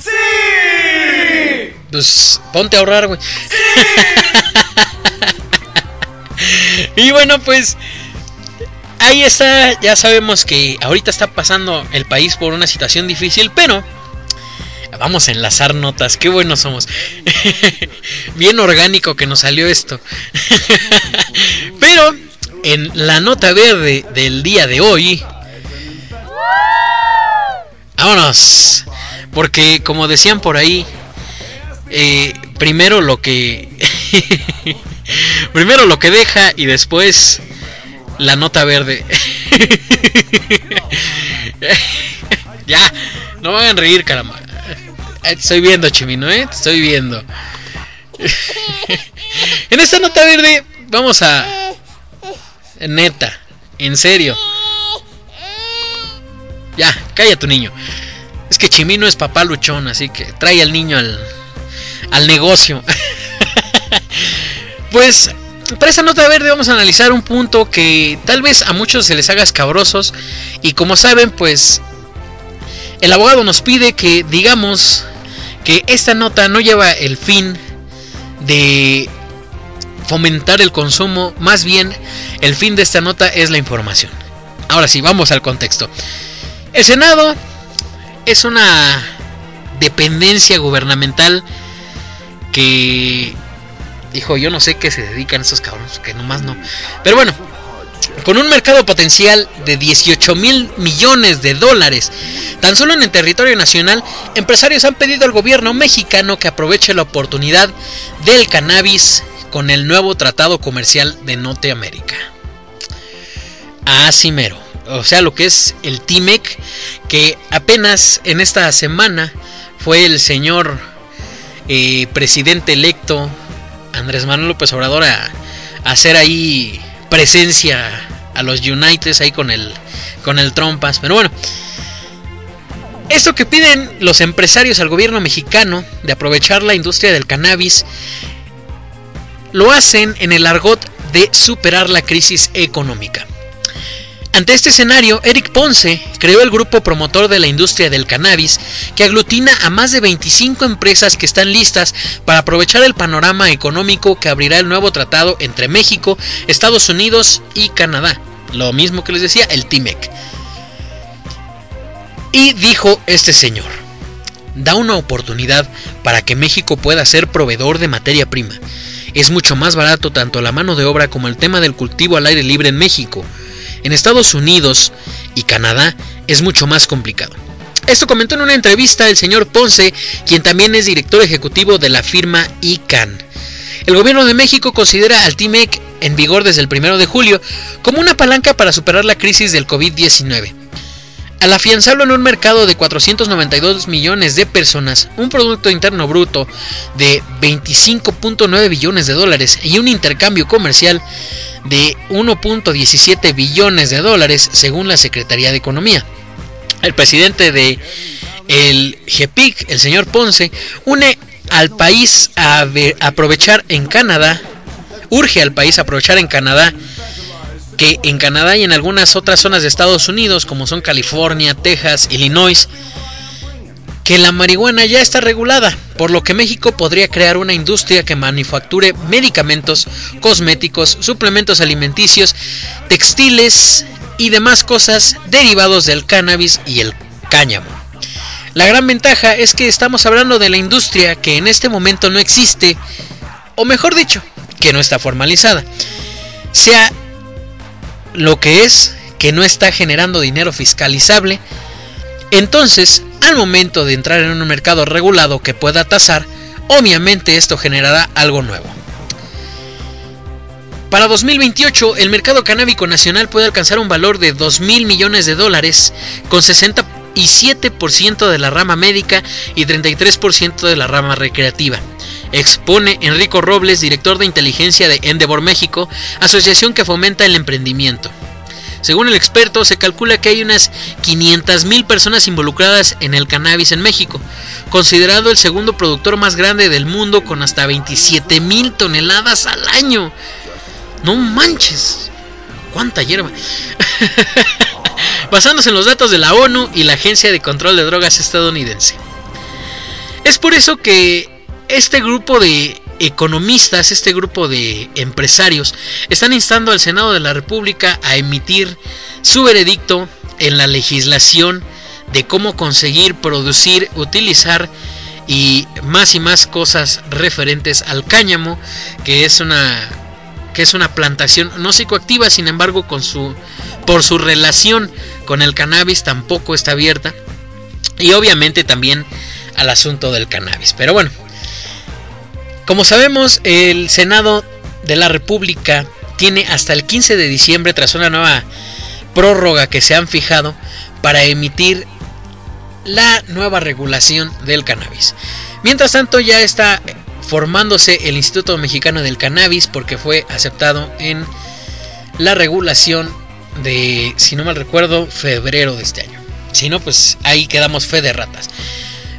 ¡Sí! Pues ponte a ahorrar, güey. y bueno, pues ahí está. Ya sabemos que ahorita está pasando el país por una situación difícil, pero vamos a enlazar notas. Qué buenos somos. Bien orgánico que nos salió esto. pero en la nota verde del día de hoy. Vámonos. Porque como decían por ahí, eh, primero lo que primero lo que deja y después la nota verde. ya, no me hagan reír, caramba. Estoy viendo, Chimino, ¿eh? Estoy viendo. en esta nota verde vamos a... Neta, en serio. Ya, calla tu niño. Es que Chimino es papá luchón, así que trae al niño al, al negocio. pues para esta nota verde vamos a analizar un punto que tal vez a muchos se les haga escabrosos y como saben pues el abogado nos pide que digamos que esta nota no lleva el fin de fomentar el consumo, más bien el fin de esta nota es la información. Ahora sí, vamos al contexto. El Senado es una dependencia gubernamental que hijo, yo no sé qué se dedican esos cabrones, que nomás no. Pero bueno, con un mercado potencial de 18 mil millones de dólares, tan solo en el territorio nacional, empresarios han pedido al gobierno mexicano que aproveche la oportunidad del cannabis con el nuevo tratado comercial de Norteamérica. Así mero. O sea, lo que es el TIMEC, que apenas en esta semana fue el señor eh, presidente electo Andrés Manuel López Obrador a, hacer ahí presencia a los United ahí con el con el Trompas. Pero bueno, esto que piden los empresarios al gobierno mexicano de aprovechar la industria del cannabis lo hacen en el argot de superar la crisis económica. Ante este escenario, Eric Ponce creó el grupo promotor de la industria del cannabis, que aglutina a más de 25 empresas que están listas para aprovechar el panorama económico que abrirá el nuevo tratado entre México, Estados Unidos y Canadá. Lo mismo que les decía, el TIMEC. Y dijo este señor, da una oportunidad para que México pueda ser proveedor de materia prima. Es mucho más barato tanto la mano de obra como el tema del cultivo al aire libre en México. En Estados Unidos y Canadá es mucho más complicado. Esto comentó en una entrevista el señor Ponce, quien también es director ejecutivo de la firma ICANN. El gobierno de México considera al TIMEC en vigor desde el 1 de julio como una palanca para superar la crisis del COVID-19. Al afianzarlo en un mercado de 492 millones de personas, un Producto Interno Bruto de 25.9 billones de dólares y un intercambio comercial de 1.17 billones de dólares según la Secretaría de Economía. El presidente de el GEPIC, el señor Ponce, une al país a aprovechar en Canadá, urge al país a aprovechar en Canadá que en Canadá y en algunas otras zonas de Estados Unidos, como son California, Texas, Illinois, que la marihuana ya está regulada, por lo que México podría crear una industria que manufacture medicamentos, cosméticos, suplementos alimenticios, textiles y demás cosas derivados del cannabis y el cáñamo. La gran ventaja es que estamos hablando de la industria que en este momento no existe, o mejor dicho, que no está formalizada. Lo que es, que no está generando dinero fiscalizable, entonces, al momento de entrar en un mercado regulado que pueda tasar, obviamente esto generará algo nuevo. Para 2028, el mercado canábico nacional puede alcanzar un valor de 2 mil millones de dólares, con 67% de la rama médica y 33% de la rama recreativa. Expone Enrico Robles, director de inteligencia de Endeavor México, asociación que fomenta el emprendimiento. Según el experto, se calcula que hay unas 500.000 personas involucradas en el cannabis en México, considerado el segundo productor más grande del mundo con hasta 27.000 toneladas al año. No manches. ¿Cuánta hierba? Basándose en los datos de la ONU y la Agencia de Control de Drogas estadounidense. Es por eso que este grupo de economistas, este grupo de empresarios, están instando al Senado de la República a emitir su veredicto en la legislación de cómo conseguir producir, utilizar y más y más cosas referentes al cáñamo, que es una que es una plantación no psicoactiva, sin embargo, con su por su relación con el cannabis tampoco está abierta y obviamente también al asunto del cannabis. Pero bueno, como sabemos, el Senado de la República tiene hasta el 15 de diciembre, tras una nueva prórroga que se han fijado, para emitir la nueva regulación del cannabis. Mientras tanto, ya está formándose el Instituto Mexicano del Cannabis porque fue aceptado en la regulación de, si no mal recuerdo, febrero de este año. Si no, pues ahí quedamos fe de ratas.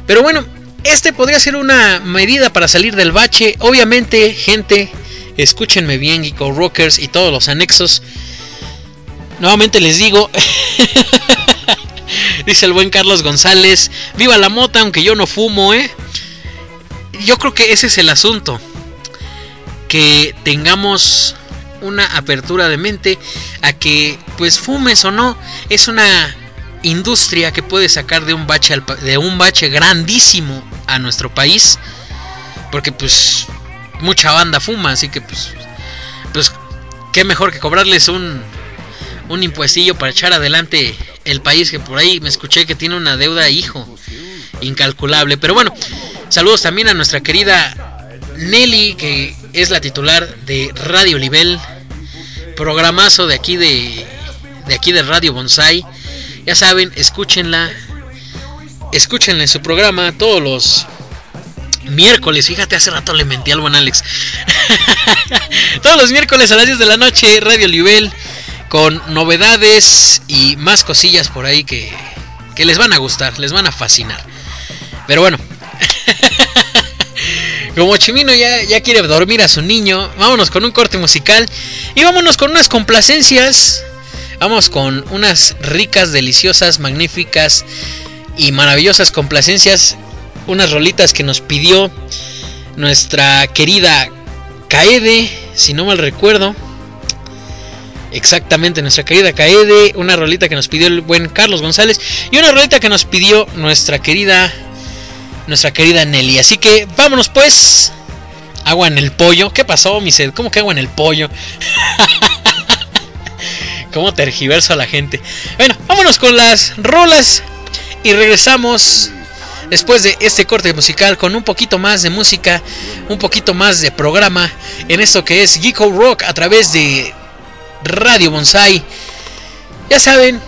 Pero bueno, este podría ser una medida para salir del bache. Obviamente, gente, escúchenme bien, Geeko Rockers y todos los anexos. Nuevamente les digo, dice el buen Carlos González, viva la mota aunque yo no fumo, ¿eh? Yo creo que ese es el asunto. Que tengamos una apertura de mente a que, pues fumes o no, es una industria que puede sacar de un bache de un bache grandísimo a nuestro país porque pues mucha banda fuma así que pues pues qué mejor que cobrarles un un impuestillo para echar adelante el país que por ahí me escuché que tiene una deuda hijo incalculable pero bueno saludos también a nuestra querida Nelly que es la titular de Radio Nivel programazo de aquí de de aquí de Radio Bonsai ya saben, escúchenla. Escúchenla en su programa todos los miércoles. Fíjate, hace rato le mentí al buen Alex. todos los miércoles a las 10 de la noche, Radio Nivel. Con novedades y más cosillas por ahí que, que les van a gustar, les van a fascinar. Pero bueno. Como Chimino ya, ya quiere dormir a su niño, vámonos con un corte musical y vámonos con unas complacencias Vamos con unas ricas, deliciosas, magníficas y maravillosas complacencias. Unas rolitas que nos pidió nuestra querida Kaede, si no mal recuerdo. Exactamente, nuestra querida Kaede. Una rolita que nos pidió el buen Carlos González. Y una rolita que nos pidió nuestra querida. Nuestra querida Nelly. Así que vámonos pues. Agua en el pollo. ¿Qué pasó, mi sed? ¿Cómo que agua en el pollo? cómo tergiverso a la gente. Bueno, vámonos con las rolas y regresamos después de este corte musical con un poquito más de música, un poquito más de programa en esto que es Geeko Rock a través de Radio Bonsai. Ya saben,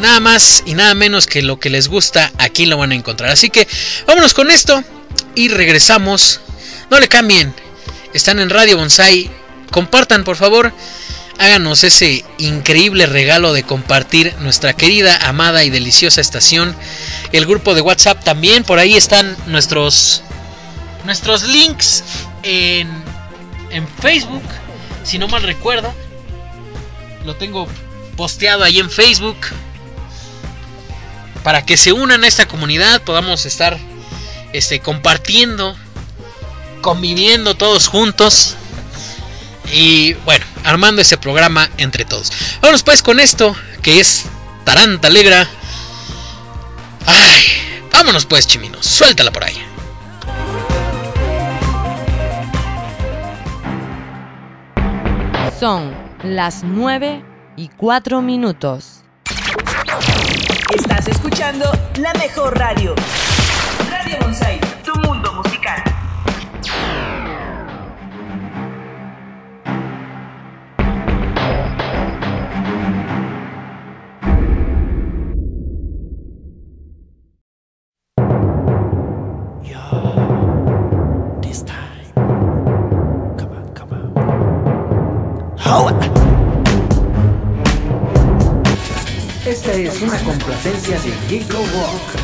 nada más y nada menos que lo que les gusta, aquí lo van a encontrar. Así que vámonos con esto y regresamos. No le cambien, están en Radio Bonsai. Compartan por favor háganos ese increíble regalo de compartir nuestra querida, amada y deliciosa estación. El grupo de WhatsApp también, por ahí están nuestros, nuestros links en, en Facebook, si no mal recuerdo. Lo tengo posteado ahí en Facebook. Para que se unan a esta comunidad, podamos estar este, compartiendo, conviviendo todos juntos. Y bueno, armando ese programa entre todos. Vámonos pues con esto, que es Taranta Alegra. Ay, vámonos pues, Chimino, suéltala por ahí. Son las 9 y 4 minutos. Estás escuchando la mejor radio. Radio Bonsai. es una complacencia de Geeko Rock.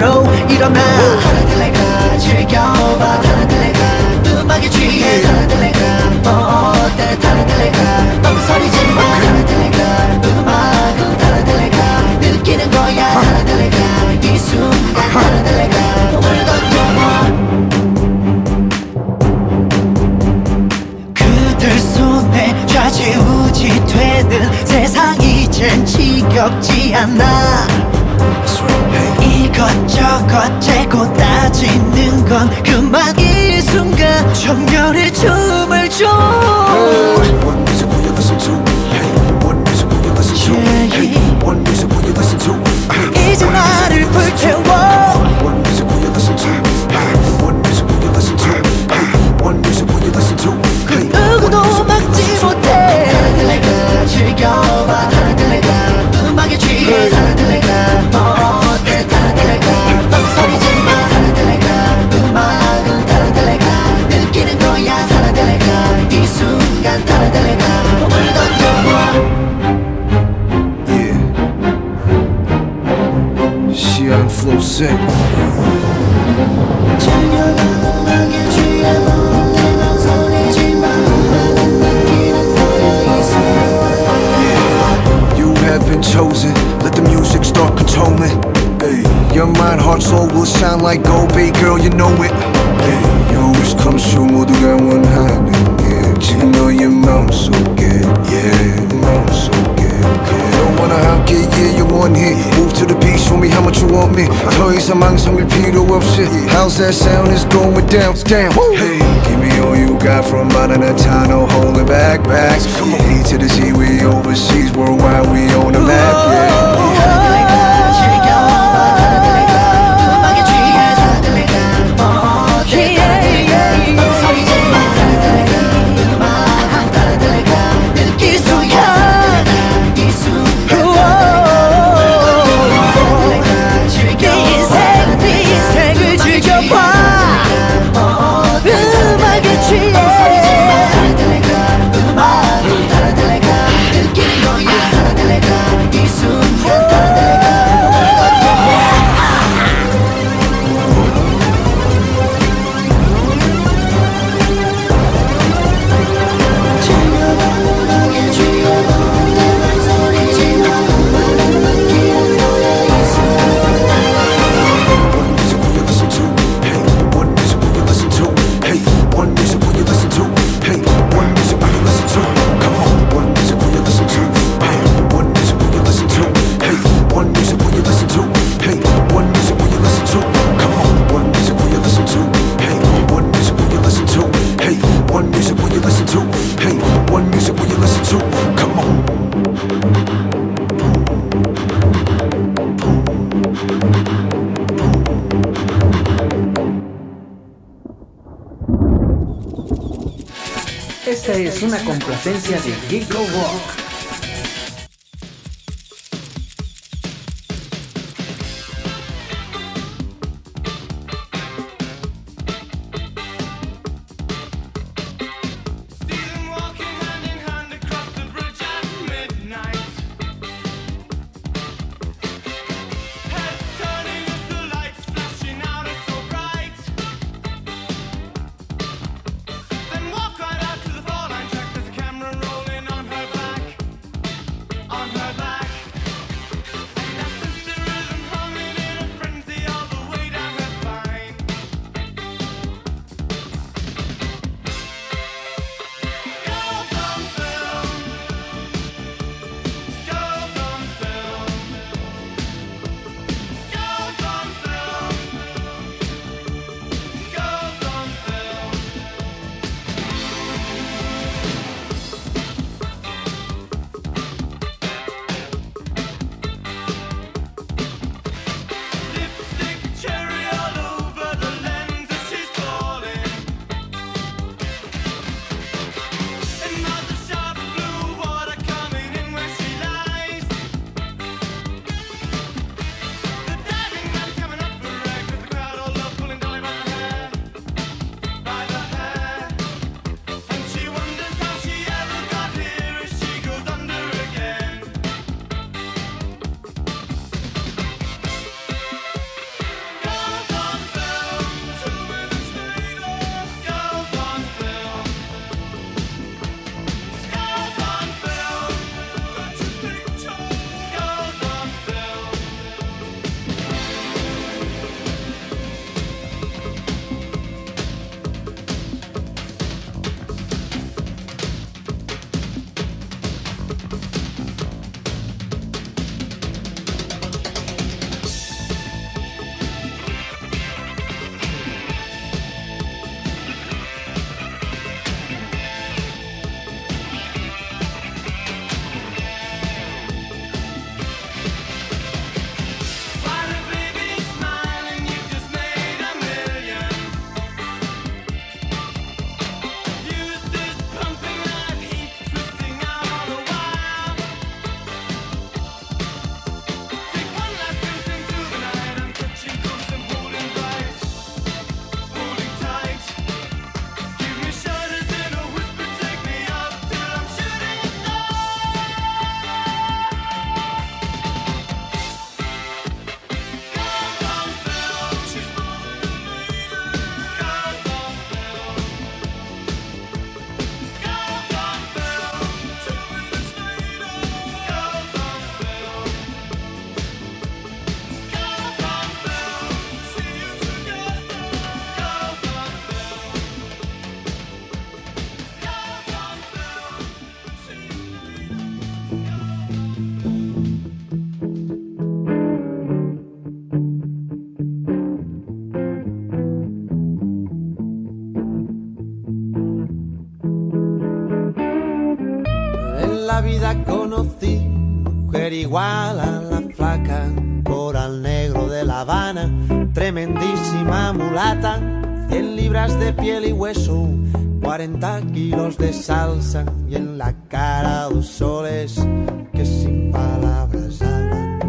know, 이러면 down, down. Woo! complacencia de Geeko plata, libras de piel y hueso, 40 kilos de salsa y en la cara dos soles que sin palabras hablan.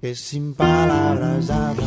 Que sin palabras hablan.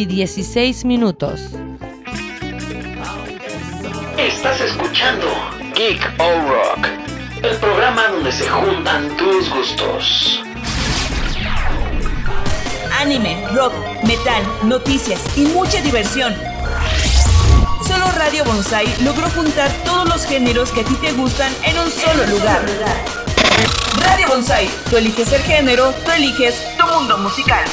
y 16 minutos. Estás escuchando Geek All Rock, el programa donde se juntan tus gustos. Anime, rock, metal, noticias y mucha diversión. Solo Radio Bonsai logró juntar todos los géneros que a ti te gustan en un solo lugar. Radio Bonsai, tú eliges el género, tú eliges tu mundo musical.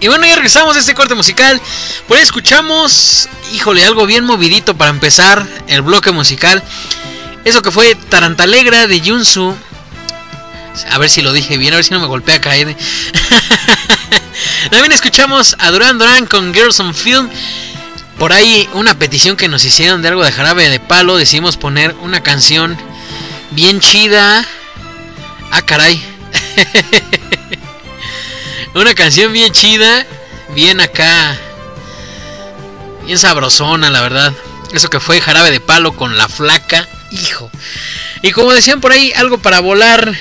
Y bueno, ya regresamos a este corte musical. Ahí escuchamos, híjole, algo bien movidito para empezar el bloque musical. Eso que fue Tarantalegra de Junsu. A ver si lo dije bien, a ver si no me golpea Kaede. También escuchamos a Duran Duran con Girls on Film. Por ahí una petición que nos hicieron de algo de jarabe de palo. Decidimos poner una canción bien chida. Ah, caray. Una canción bien chida, bien acá, bien sabrosona, la verdad. Eso que fue jarabe de palo con la flaca, hijo. Y como decían por ahí, algo para volar,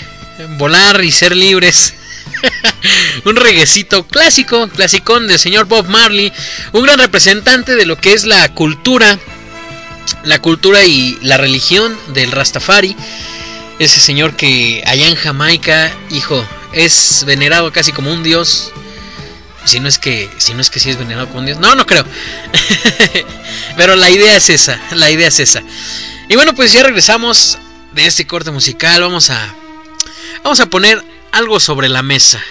volar y ser libres. un reguecito clásico, clasicón del señor Bob Marley, un gran representante de lo que es la cultura, la cultura y la religión del Rastafari. Ese señor que allá en Jamaica, hijo, es venerado casi como un dios. Si no es que, si no es que sí es venerado como un dios. No, no creo. Pero la idea es esa, la idea es esa. Y bueno, pues ya regresamos de este corte musical. Vamos a, vamos a poner algo sobre la mesa.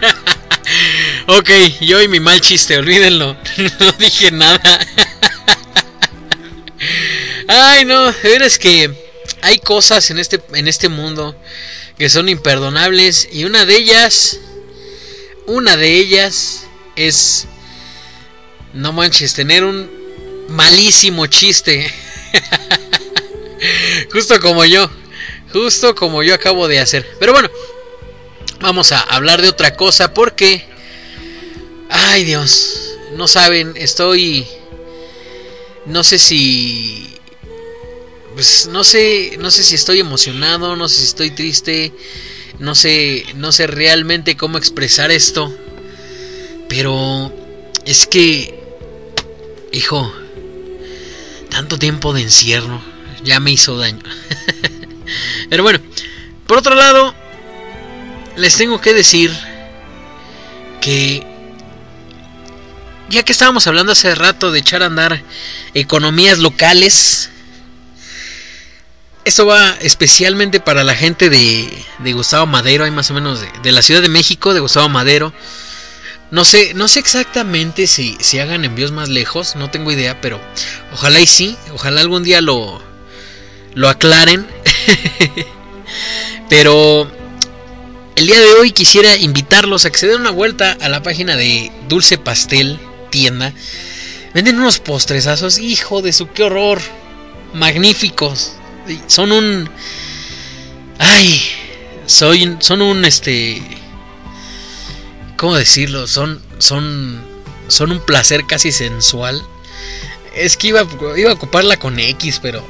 ok, yo y mi mal chiste, olvídenlo. No dije nada. Ay, no, veras que hay cosas en este, en este mundo que son imperdonables y una de ellas, una de ellas es, no manches, tener un malísimo chiste. justo como yo, justo como yo acabo de hacer. Pero bueno, vamos a hablar de otra cosa porque, ay Dios, no saben, estoy, no sé si pues no sé, no sé si estoy emocionado, no sé si estoy triste, no sé, no sé realmente cómo expresar esto, pero es que, hijo, tanto tiempo de encierro ya me hizo daño. pero bueno, por otro lado, les tengo que decir que ya que estábamos hablando hace rato de echar a andar economías locales, esto va especialmente para la gente de, de Gustavo Madero, hay más o menos de, la Ciudad de México, de Gustavo Madero. No sé, no sé exactamente si, si hagan envíos más lejos, no tengo idea, pero ojalá y sí, ojalá algún día lo, lo aclaren. pero el día de hoy quisiera invitarlos a que se den una vuelta a la página de Dulce Pastel Tienda. Venden unos postrezazos, hijo de su qué horror, magníficos son un ay soy son un este cómo decirlo son son son un placer casi sensual. Es que iba, iba a ocuparla con X pero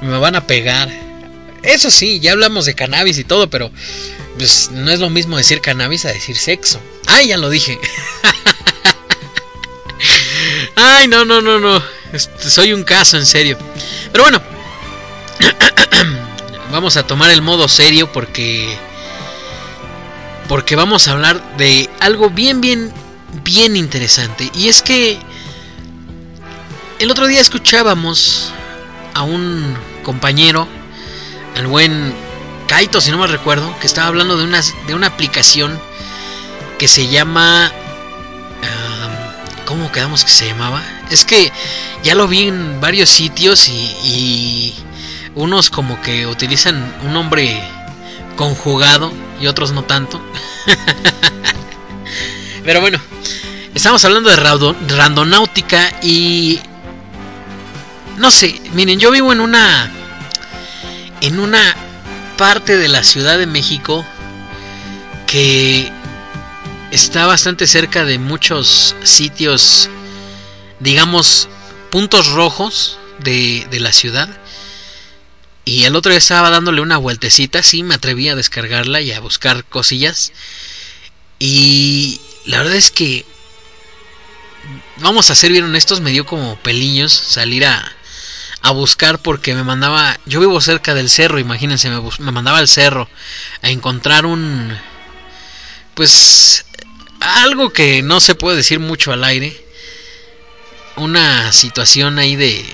me van a pegar. Eso sí ya hablamos de cannabis y todo pero pues no es lo mismo decir cannabis a decir sexo. Ay ya lo dije. Ay no no no no. Soy un caso en serio. Pero bueno vamos a tomar el modo serio porque porque vamos a hablar de algo bien bien bien interesante y es que el otro día escuchábamos a un compañero al buen Kaito si no me recuerdo que estaba hablando de una de una aplicación que se llama uh, ¿cómo quedamos que se llamaba? Es que ya lo vi en varios sitios y unos como que utilizan un nombre conjugado y otros no tanto. Pero bueno, estamos hablando de randonáutica y no sé, miren, yo vivo en una en una parte de la Ciudad de México que está bastante cerca de muchos sitios, digamos, puntos rojos de, de la ciudad. Y el otro día estaba dándole una vueltecita, sí, me atreví a descargarla y a buscar cosillas. Y la verdad es que, vamos a ser bien honestos, me dio como pelillos salir a, a buscar porque me mandaba, yo vivo cerca del cerro, imagínense, me, me mandaba al cerro a encontrar un, pues, algo que no se puede decir mucho al aire, una situación ahí de,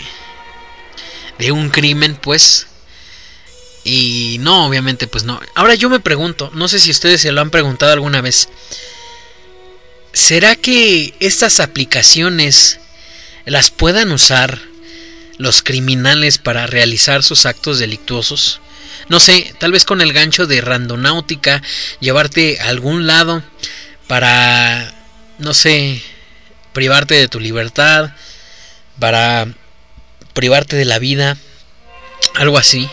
de un crimen, pues, y no, obviamente, pues no. Ahora yo me pregunto, no sé si ustedes se lo han preguntado alguna vez. ¿Será que estas aplicaciones las puedan usar los criminales para realizar sus actos delictuosos? No sé, tal vez con el gancho de randonáutica, llevarte a algún lado para, no sé, privarte de tu libertad, para privarte de la vida, algo así.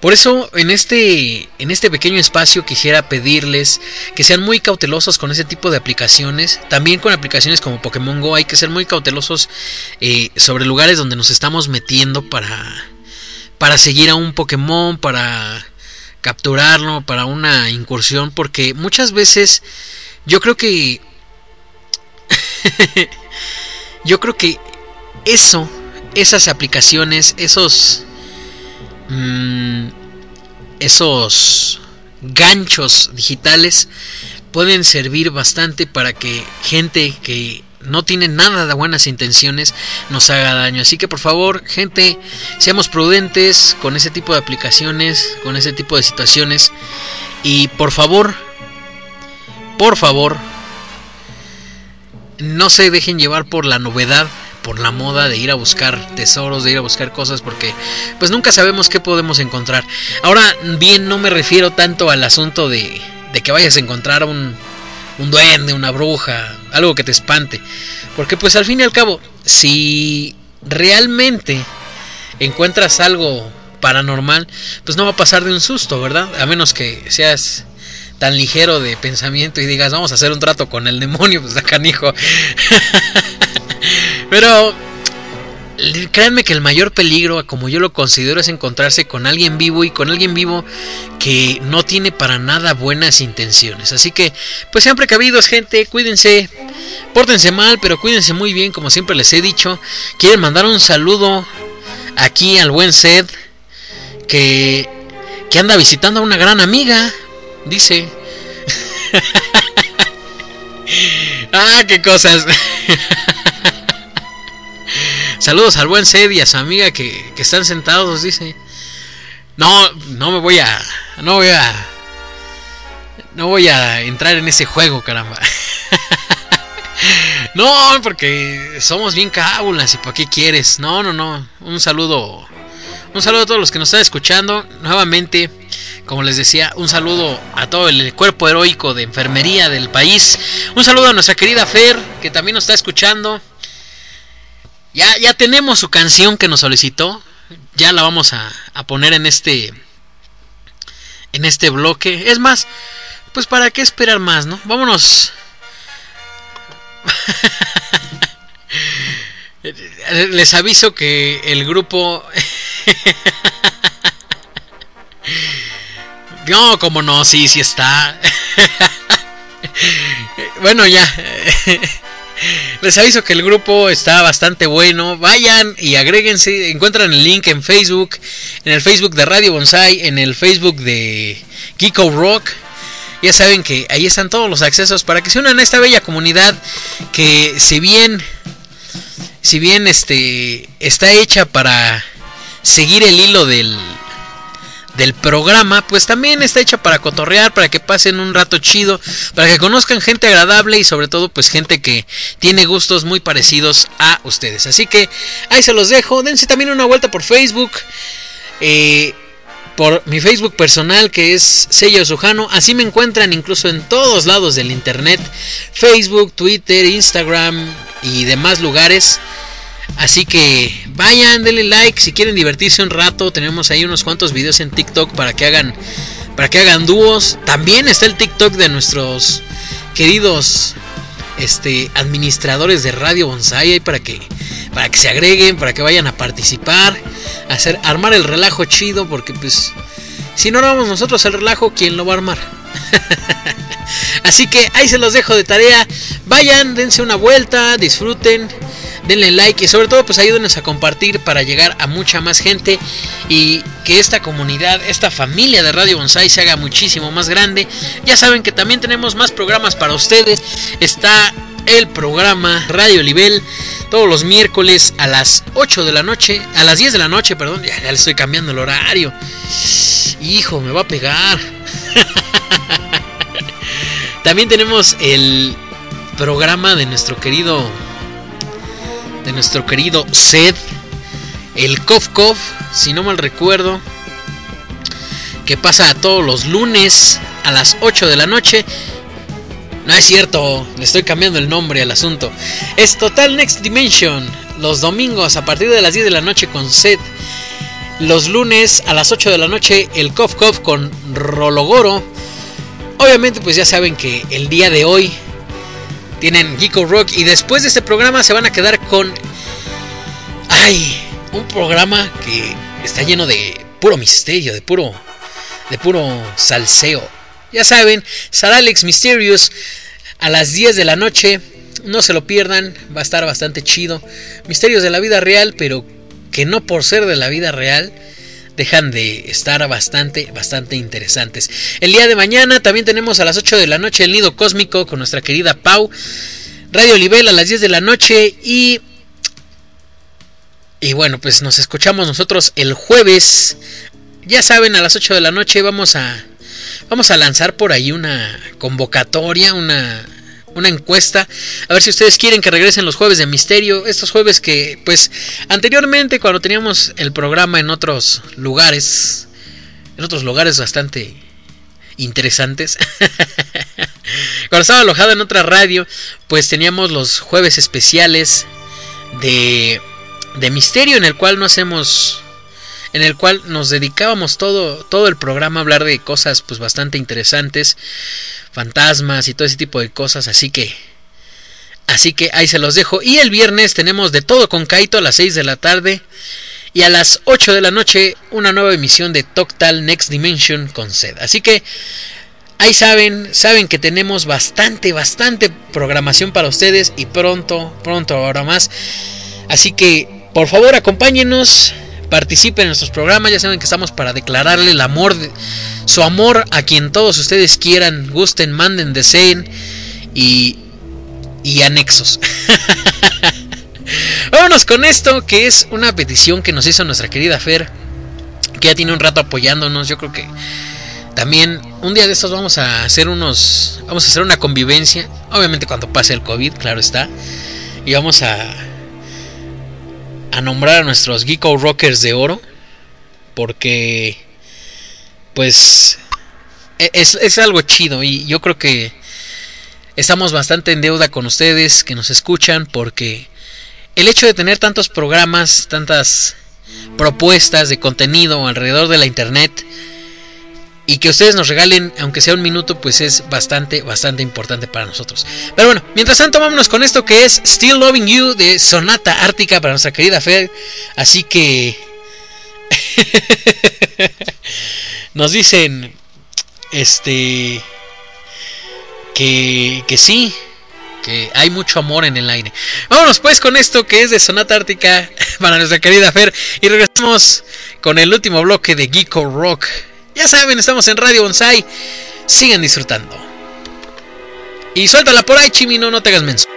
Por eso en este, en este pequeño espacio quisiera pedirles que sean muy cautelosos con ese tipo de aplicaciones. También con aplicaciones como Pokémon Go hay que ser muy cautelosos eh, sobre lugares donde nos estamos metiendo para, para seguir a un Pokémon, para capturarlo, para una incursión. Porque muchas veces yo creo que... yo creo que eso, esas aplicaciones, esos mm, esos ganchos digitales pueden servir bastante para que gente que no tiene nada de buenas intenciones nos haga daño. Así que por favor, gente, seamos prudentes con ese tipo de aplicaciones, con ese tipo de situaciones. Y por favor, por favor, no se dejen llevar por la novedad por la moda de ir a buscar tesoros, de ir a buscar cosas, porque pues nunca sabemos qué podemos encontrar. Ahora bien, no me refiero tanto al asunto de, de que vayas a encontrar un, un duende, una bruja, algo que te espante. Porque pues al fin y al cabo, si realmente encuentras algo paranormal, pues no va a pasar de un susto, ¿verdad? A menos que seas tan ligero de pensamiento y digas, vamos a hacer un trato con el demonio, pues acá canijo. Pero créanme que el mayor peligro, como yo lo considero, es encontrarse con alguien vivo y con alguien vivo que no tiene para nada buenas intenciones. Así que, pues sean precavidos, gente, cuídense, pórtense mal, pero cuídense muy bien, como siempre les he dicho. Quieren mandar un saludo aquí al buen Sed, que, que anda visitando a una gran amiga, dice. ah, qué cosas. Saludos al buen Sed y a su amiga que, que, están sentados, dice. No, no me voy a. No voy a. No voy a entrar en ese juego, caramba. no, porque somos bien cábulas y para qué quieres. No, no, no. Un saludo. Un saludo a todos los que nos están escuchando. Nuevamente, como les decía, un saludo a todo el cuerpo heroico de enfermería del país. Un saludo a nuestra querida Fer, que también nos está escuchando. Ya, ya tenemos su canción que nos solicitó. Ya la vamos a, a, poner en este. En este bloque. Es más, pues para qué esperar más, ¿no? Vámonos. Les aviso que el grupo. no, como no, sí, sí está. bueno, ya. Les aviso que el grupo está bastante bueno. Vayan y agréguense. Encuentran el link en Facebook. En el Facebook de Radio Bonsai. En el Facebook de Kiko Rock. Ya saben que ahí están todos los accesos para que se unan a esta bella comunidad. Que si bien. Si bien este. Está hecha para seguir el hilo del. Del programa, pues también está hecha para cotorrear, para que pasen un rato chido, para que conozcan gente agradable y sobre todo pues gente que tiene gustos muy parecidos a ustedes. Así que ahí se los dejo, dense también una vuelta por Facebook, eh, por mi Facebook personal que es Sello Sujano, así me encuentran incluso en todos lados del internet, Facebook, Twitter, Instagram y demás lugares. Así que vayan, denle like si quieren divertirse un rato. Tenemos ahí unos cuantos videos en TikTok para que hagan para que hagan dúos. También está el TikTok de nuestros queridos este administradores de Radio Bonsai para que para que se agreguen, para que vayan a participar, hacer armar el relajo chido porque pues si no armamos nosotros el relajo, ¿quién lo va a armar? Así que ahí se los dejo de tarea. Vayan, dense una vuelta, disfruten, denle like y sobre todo pues ayúdenos a compartir para llegar a mucha más gente y que esta comunidad, esta familia de Radio Bonsai se haga muchísimo más grande. Ya saben que también tenemos más programas para ustedes. Está el programa Radio Nivel todos los miércoles a las 8 de la noche, a las 10 de la noche, perdón, ya le estoy cambiando el horario. Hijo, me va a pegar. También tenemos el programa de nuestro querido de nuestro querido Sed, el Kof, si no mal recuerdo, que pasa todos los lunes a las 8 de la noche. No es cierto, le estoy cambiando el nombre al asunto. Es Total Next Dimension, los domingos a partir de las 10 de la noche con Sed. Los lunes a las 8 de la noche el Kof con Rologoro. Obviamente pues ya saben que el día de hoy tienen Geeko Rock y después de este programa se van a quedar con ay, un programa que está lleno de puro misterio, de puro de puro salseo. Ya saben, Sar Alex Mysterious a las 10 de la noche, no se lo pierdan, va a estar bastante chido. Misterios de la vida real, pero que no por ser de la vida real dejan de estar bastante, bastante interesantes. El día de mañana también tenemos a las 8 de la noche el Nido Cósmico con nuestra querida Pau. Radio Olivel a las 10 de la noche y... Y bueno, pues nos escuchamos nosotros el jueves. Ya saben, a las 8 de la noche vamos a... Vamos a lanzar por ahí una convocatoria, una, una encuesta. A ver si ustedes quieren que regresen los jueves de misterio. Estos jueves que, pues, anteriormente cuando teníamos el programa en otros lugares, en otros lugares bastante interesantes. cuando estaba alojado en otra radio, pues teníamos los jueves especiales de, de misterio en el cual no hacemos en el cual nos dedicábamos todo, todo el programa a hablar de cosas pues bastante interesantes, fantasmas y todo ese tipo de cosas, así que así que ahí se los dejo y el viernes tenemos de todo con Kaito a las 6 de la tarde y a las 8 de la noche una nueva emisión de Toctal Next Dimension con Sed. Así que ahí saben, saben que tenemos bastante bastante programación para ustedes y pronto, pronto ahora más. Así que por favor acompáñenos participen en nuestros programas. Ya saben que estamos para declararle el amor, de, su amor a quien todos ustedes quieran, gusten, manden, deseen y, y anexos. Vámonos con esto, que es una petición que nos hizo nuestra querida Fer, que ya tiene un rato apoyándonos. Yo creo que también un día de estos vamos a hacer unos, vamos a hacer una convivencia, obviamente cuando pase el COVID, claro está, y vamos a a nombrar a nuestros Geeko Rockers de oro. Porque, pues, es, es, algo chido. Y yo creo que estamos bastante en deuda con ustedes que nos escuchan. Porque el hecho de tener tantos programas, tantas propuestas de contenido alrededor de la internet. Y que ustedes nos regalen, aunque sea un minuto, pues es bastante, bastante importante para nosotros. Pero bueno, mientras tanto, vámonos con esto que es Still Loving You de Sonata Ártica para nuestra querida Fer. Así que. nos dicen. Este. Que, que sí. Que hay mucho amor en el aire. Vámonos pues con esto que es de Sonata Ártica para nuestra querida Fer. Y regresamos con el último bloque de Geeko Rock. Ya saben, estamos en Radio Bonsai. Sigan disfrutando. Y suéltala por ahí, Chimino, no te hagas menso.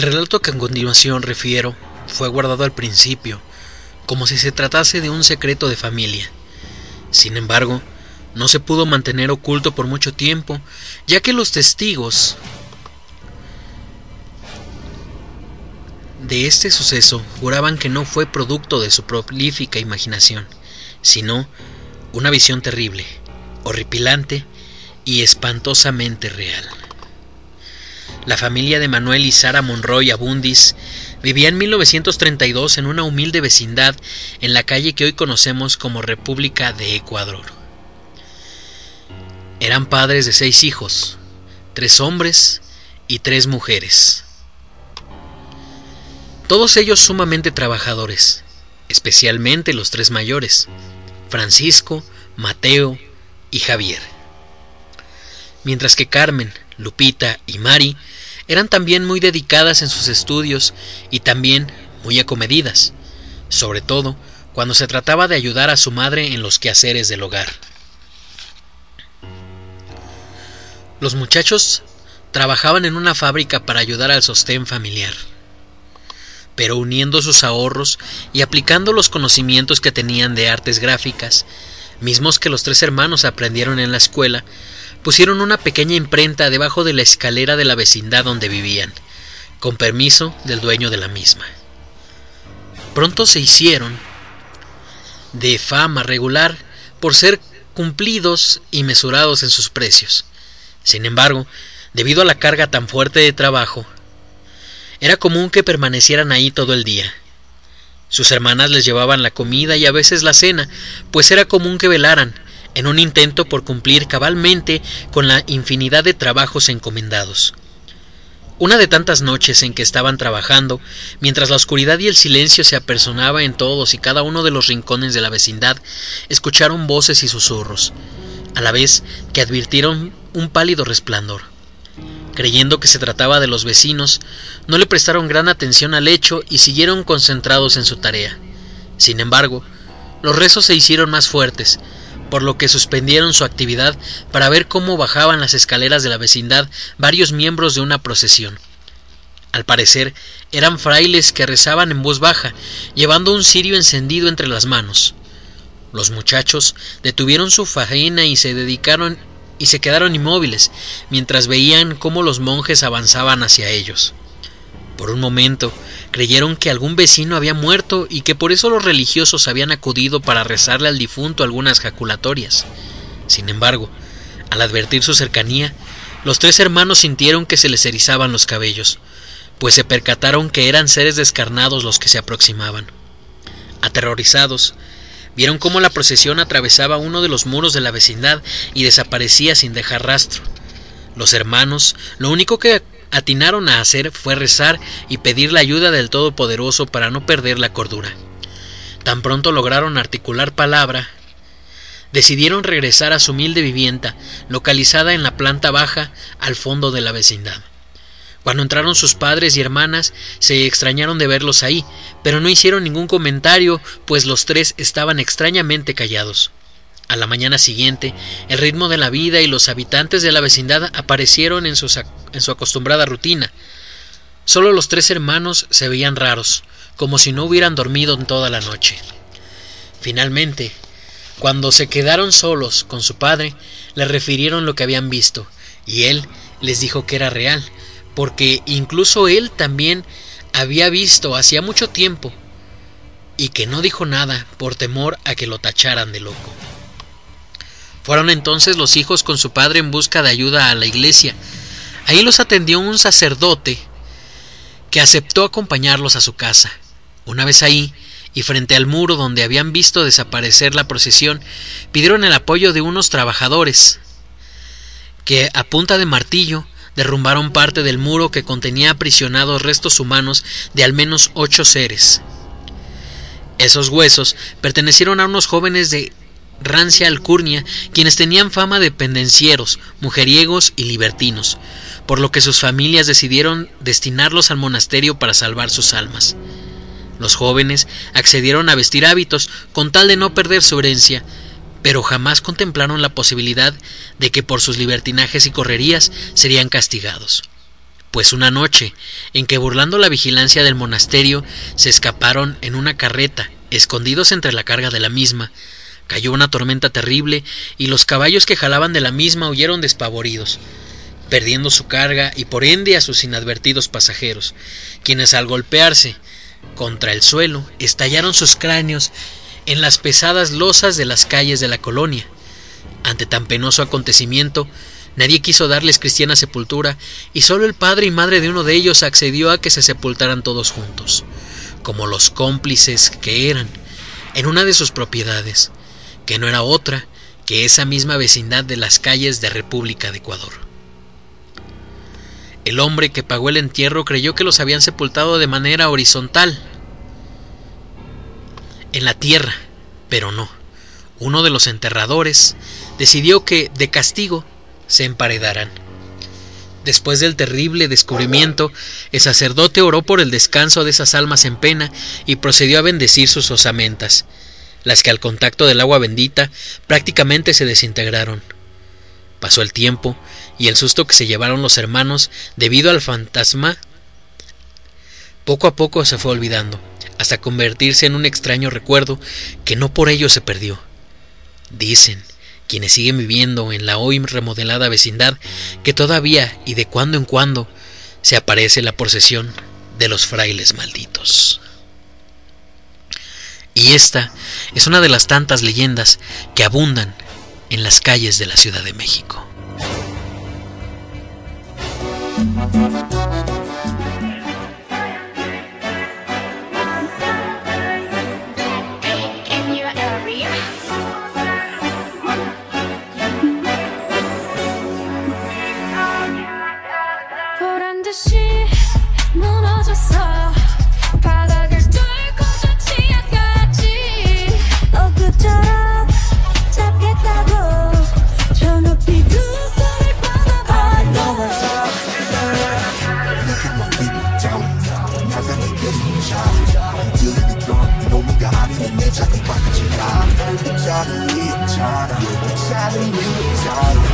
El relato que a continuación refiero fue guardado al principio, como si se tratase de un secreto de familia. Sin embargo, no se pudo mantener oculto por mucho tiempo, ya que los testigos de este suceso juraban que no fue producto de su prolífica imaginación, sino una visión terrible, horripilante y espantosamente real. La familia de Manuel y Sara Monroy Abundis vivía en 1932 en una humilde vecindad en la calle que hoy conocemos como República de Ecuador. Eran padres de seis hijos, tres hombres y tres mujeres. Todos ellos sumamente trabajadores, especialmente los tres mayores, Francisco, Mateo y Javier. Mientras que Carmen, Lupita y Mari eran también muy dedicadas en sus estudios y también muy acomedidas, sobre todo cuando se trataba de ayudar a su madre en los quehaceres del hogar. Los muchachos trabajaban en una fábrica para ayudar al sostén familiar, pero uniendo sus ahorros y aplicando los conocimientos que tenían de artes gráficas, mismos que los tres hermanos aprendieron en la escuela, pusieron una pequeña imprenta debajo de la escalera de la vecindad donde vivían, con permiso del dueño de la misma. Pronto se hicieron de fama regular por ser cumplidos y mesurados en sus precios. Sin embargo, debido a la carga tan fuerte de trabajo, era común que permanecieran ahí todo el día. Sus hermanas les llevaban la comida y a veces la cena, pues era común que velaran, en un intento por cumplir cabalmente con la infinidad de trabajos encomendados. Una de tantas noches en que estaban trabajando, mientras la oscuridad y el silencio se apersonaba en todos y cada uno de los rincones de la vecindad, escucharon voces y susurros, a la vez que advirtieron un pálido resplandor. Creyendo que se trataba de los vecinos, no le prestaron gran atención al hecho y siguieron concentrados en su tarea. Sin embargo, los rezos se hicieron más fuertes, por lo que suspendieron su actividad para ver cómo bajaban las escaleras de la vecindad varios miembros de una procesión. Al parecer, eran frailes que rezaban en voz baja, llevando un cirio encendido entre las manos. Los muchachos detuvieron su faena y se dedicaron y se quedaron inmóviles mientras veían cómo los monjes avanzaban hacia ellos. Por un momento creyeron que algún vecino había muerto y que por eso los religiosos habían acudido para rezarle al difunto algunas jaculatorias. Sin embargo, al advertir su cercanía, los tres hermanos sintieron que se les erizaban los cabellos, pues se percataron que eran seres descarnados los que se aproximaban. Aterrorizados, vieron cómo la procesión atravesaba uno de los muros de la vecindad y desaparecía sin dejar rastro. Los hermanos lo único que atinaron a hacer fue rezar y pedir la ayuda del Todopoderoso para no perder la cordura. Tan pronto lograron articular palabra, decidieron regresar a su humilde vivienda, localizada en la planta baja al fondo de la vecindad. Cuando entraron sus padres y hermanas, se extrañaron de verlos ahí, pero no hicieron ningún comentario, pues los tres estaban extrañamente callados. A la mañana siguiente, el ritmo de la vida y los habitantes de la vecindad aparecieron en su, en su acostumbrada rutina. Solo los tres hermanos se veían raros, como si no hubieran dormido en toda la noche. Finalmente, cuando se quedaron solos con su padre, le refirieron lo que habían visto, y él les dijo que era real, porque incluso él también había visto hacía mucho tiempo, y que no dijo nada por temor a que lo tacharan de loco. Fueron entonces los hijos con su padre en busca de ayuda a la iglesia. Ahí los atendió un sacerdote que aceptó acompañarlos a su casa. Una vez ahí, y frente al muro donde habían visto desaparecer la procesión, pidieron el apoyo de unos trabajadores que a punta de martillo derrumbaron parte del muro que contenía aprisionados restos humanos de al menos ocho seres. Esos huesos pertenecieron a unos jóvenes de rancia alcurnia, quienes tenían fama de pendencieros, mujeriegos y libertinos, por lo que sus familias decidieron destinarlos al monasterio para salvar sus almas. Los jóvenes accedieron a vestir hábitos con tal de no perder su herencia, pero jamás contemplaron la posibilidad de que por sus libertinajes y correrías serían castigados. Pues una noche, en que burlando la vigilancia del monasterio, se escaparon en una carreta, escondidos entre la carga de la misma, Cayó una tormenta terrible y los caballos que jalaban de la misma huyeron despavoridos, perdiendo su carga y por ende a sus inadvertidos pasajeros, quienes al golpearse contra el suelo estallaron sus cráneos en las pesadas losas de las calles de la colonia. Ante tan penoso acontecimiento, nadie quiso darles cristiana sepultura y solo el padre y madre de uno de ellos accedió a que se sepultaran todos juntos, como los cómplices que eran, en una de sus propiedades, que no era otra que esa misma vecindad de las calles de República de Ecuador. El hombre que pagó el entierro creyó que los habían sepultado de manera horizontal, en la tierra, pero no. Uno de los enterradores decidió que, de castigo, se emparedaran. Después del terrible descubrimiento, el sacerdote oró por el descanso de esas almas en pena y procedió a bendecir sus osamentas, las que al contacto del agua bendita prácticamente se desintegraron. Pasó el tiempo y el susto que se llevaron los hermanos debido al fantasma poco a poco se fue olvidando, hasta convertirse en un extraño recuerdo que no por ello se perdió. Dicen quienes siguen viviendo en la hoy remodelada vecindad que todavía y de cuando en cuando se aparece la procesión de los frailes malditos. Y esta es una de las tantas leyendas que abundan en las calles de la Ciudad de México.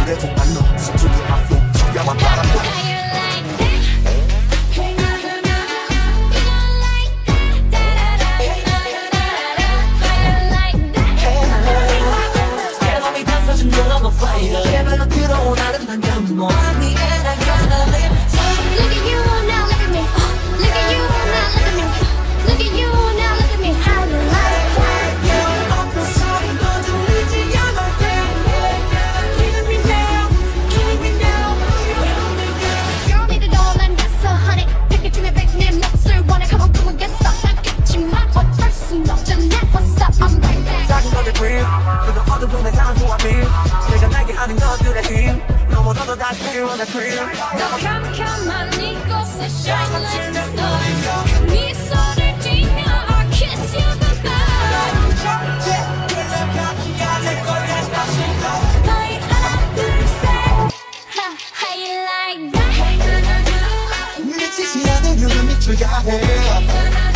I'm not afraid. I'm not afraid. I'm not afraid. I'm not afraid. I'm not afraid. I'm not afraid. I'm not afraid. 작은 것들 그림. 그도 어두운 상한 소와 빌 내가 날게 하는 것들의 힘. 너무너도 다시 필요한 내 그림. 너 캄캄한 이곳에 shine like a star star 미치지 않은 유름이 출가해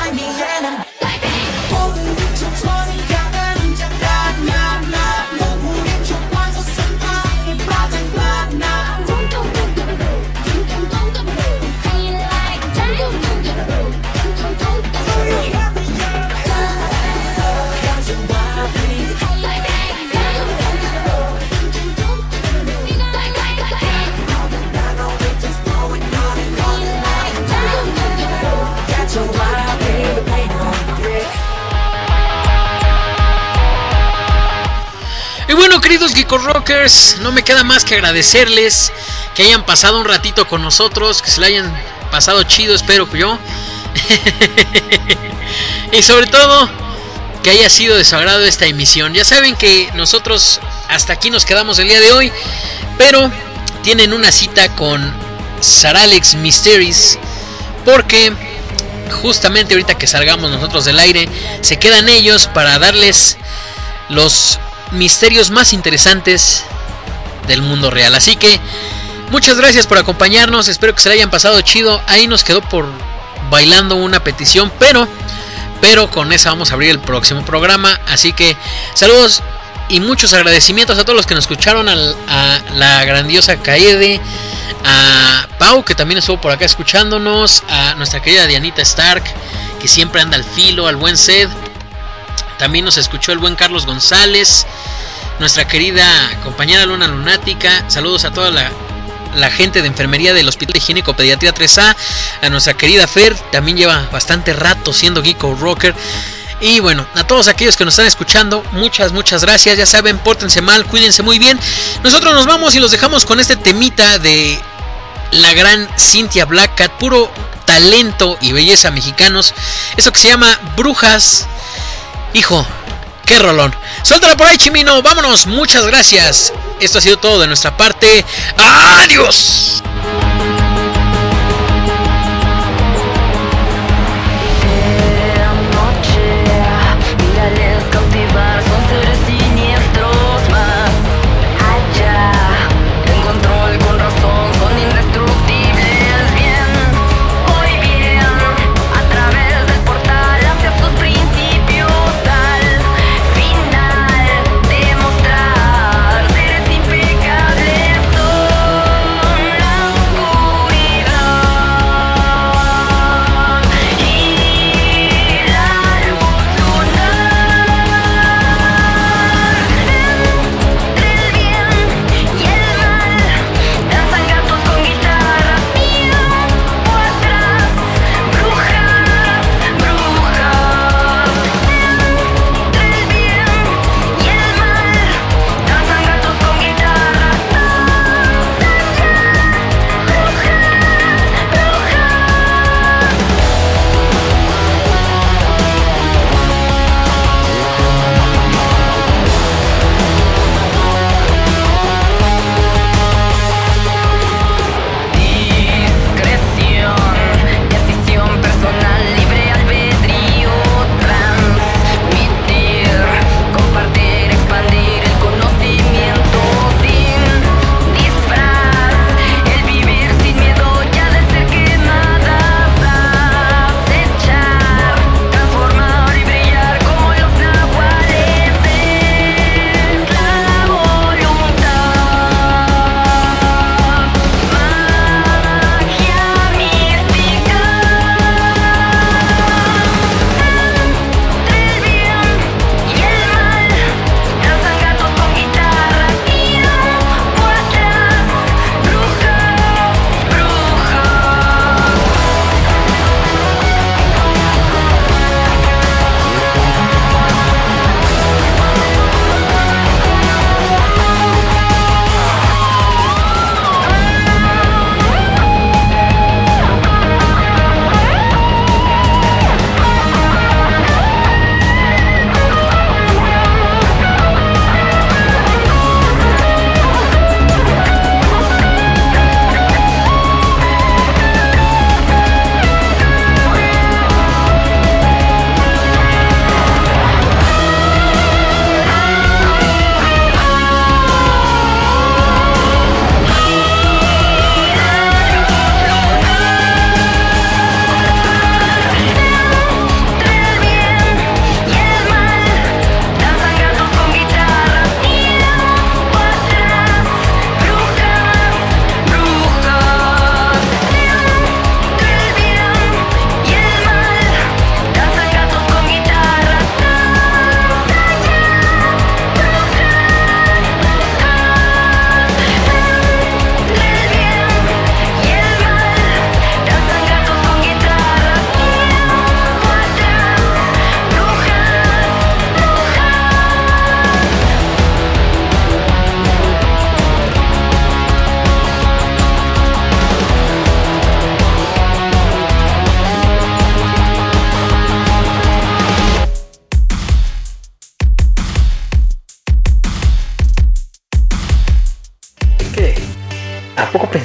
queridos Rockers, no me queda más que agradecerles que hayan pasado un ratito con nosotros, que se lo hayan pasado chido, espero que yo. y sobre todo, que haya sido de esta emisión. Ya saben que nosotros hasta aquí nos quedamos el día de hoy, pero tienen una cita con Saralex Mysteries, porque justamente ahorita que salgamos nosotros del aire, se quedan ellos para darles los misterios más interesantes del mundo real. Así que muchas gracias por acompañarnos, espero que se le hayan pasado chido. Ahí nos quedó por bailando una petición, pero pero con esa vamos a abrir el próximo programa. Así que saludos y muchos agradecimientos a todos los que nos escucharon, al- a, la grandiosa Kaede, a Pau que también estuvo por acá escuchándonos, a nuestra querida Dianita Stark que siempre anda al filo, al buen Sed. También nos escuchó el buen Carlos González, nuestra querida compañera Luna Lunática. Saludos a toda la, gente de enfermería del Hospital de Higiénico Pediatría 3A, a nuestra querida Fer, también lleva bastante rato siendo Geeko Rocker. Y bueno, a todos aquellos que nos están escuchando, muchas, muchas gracias. Ya saben, pórtense mal, cuídense muy bien. Nosotros nos vamos y los dejamos con este temita de la gran Cynthia Black Cat, puro talento y belleza mexicanos. Eso que se llama Brujas. Hijo, qué rolón. Suéltala por ahí, Chimino. Vámonos. Muchas gracias. Esto ha sido todo de nuestra parte. Adiós.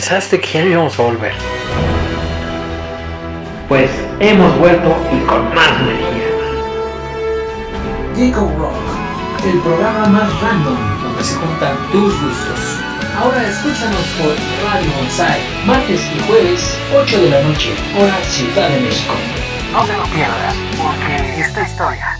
Pensaste que ya no íbamos a volver? Pues hemos vuelto y con más energía. Geeko Rock, el programa más random donde se juntan tus gustos. Ahora escúchanos por Radio Bonsai, martes y jueves, 8 de la noche, hora Ciudad de México. No te lo pierdas, porque esta historia.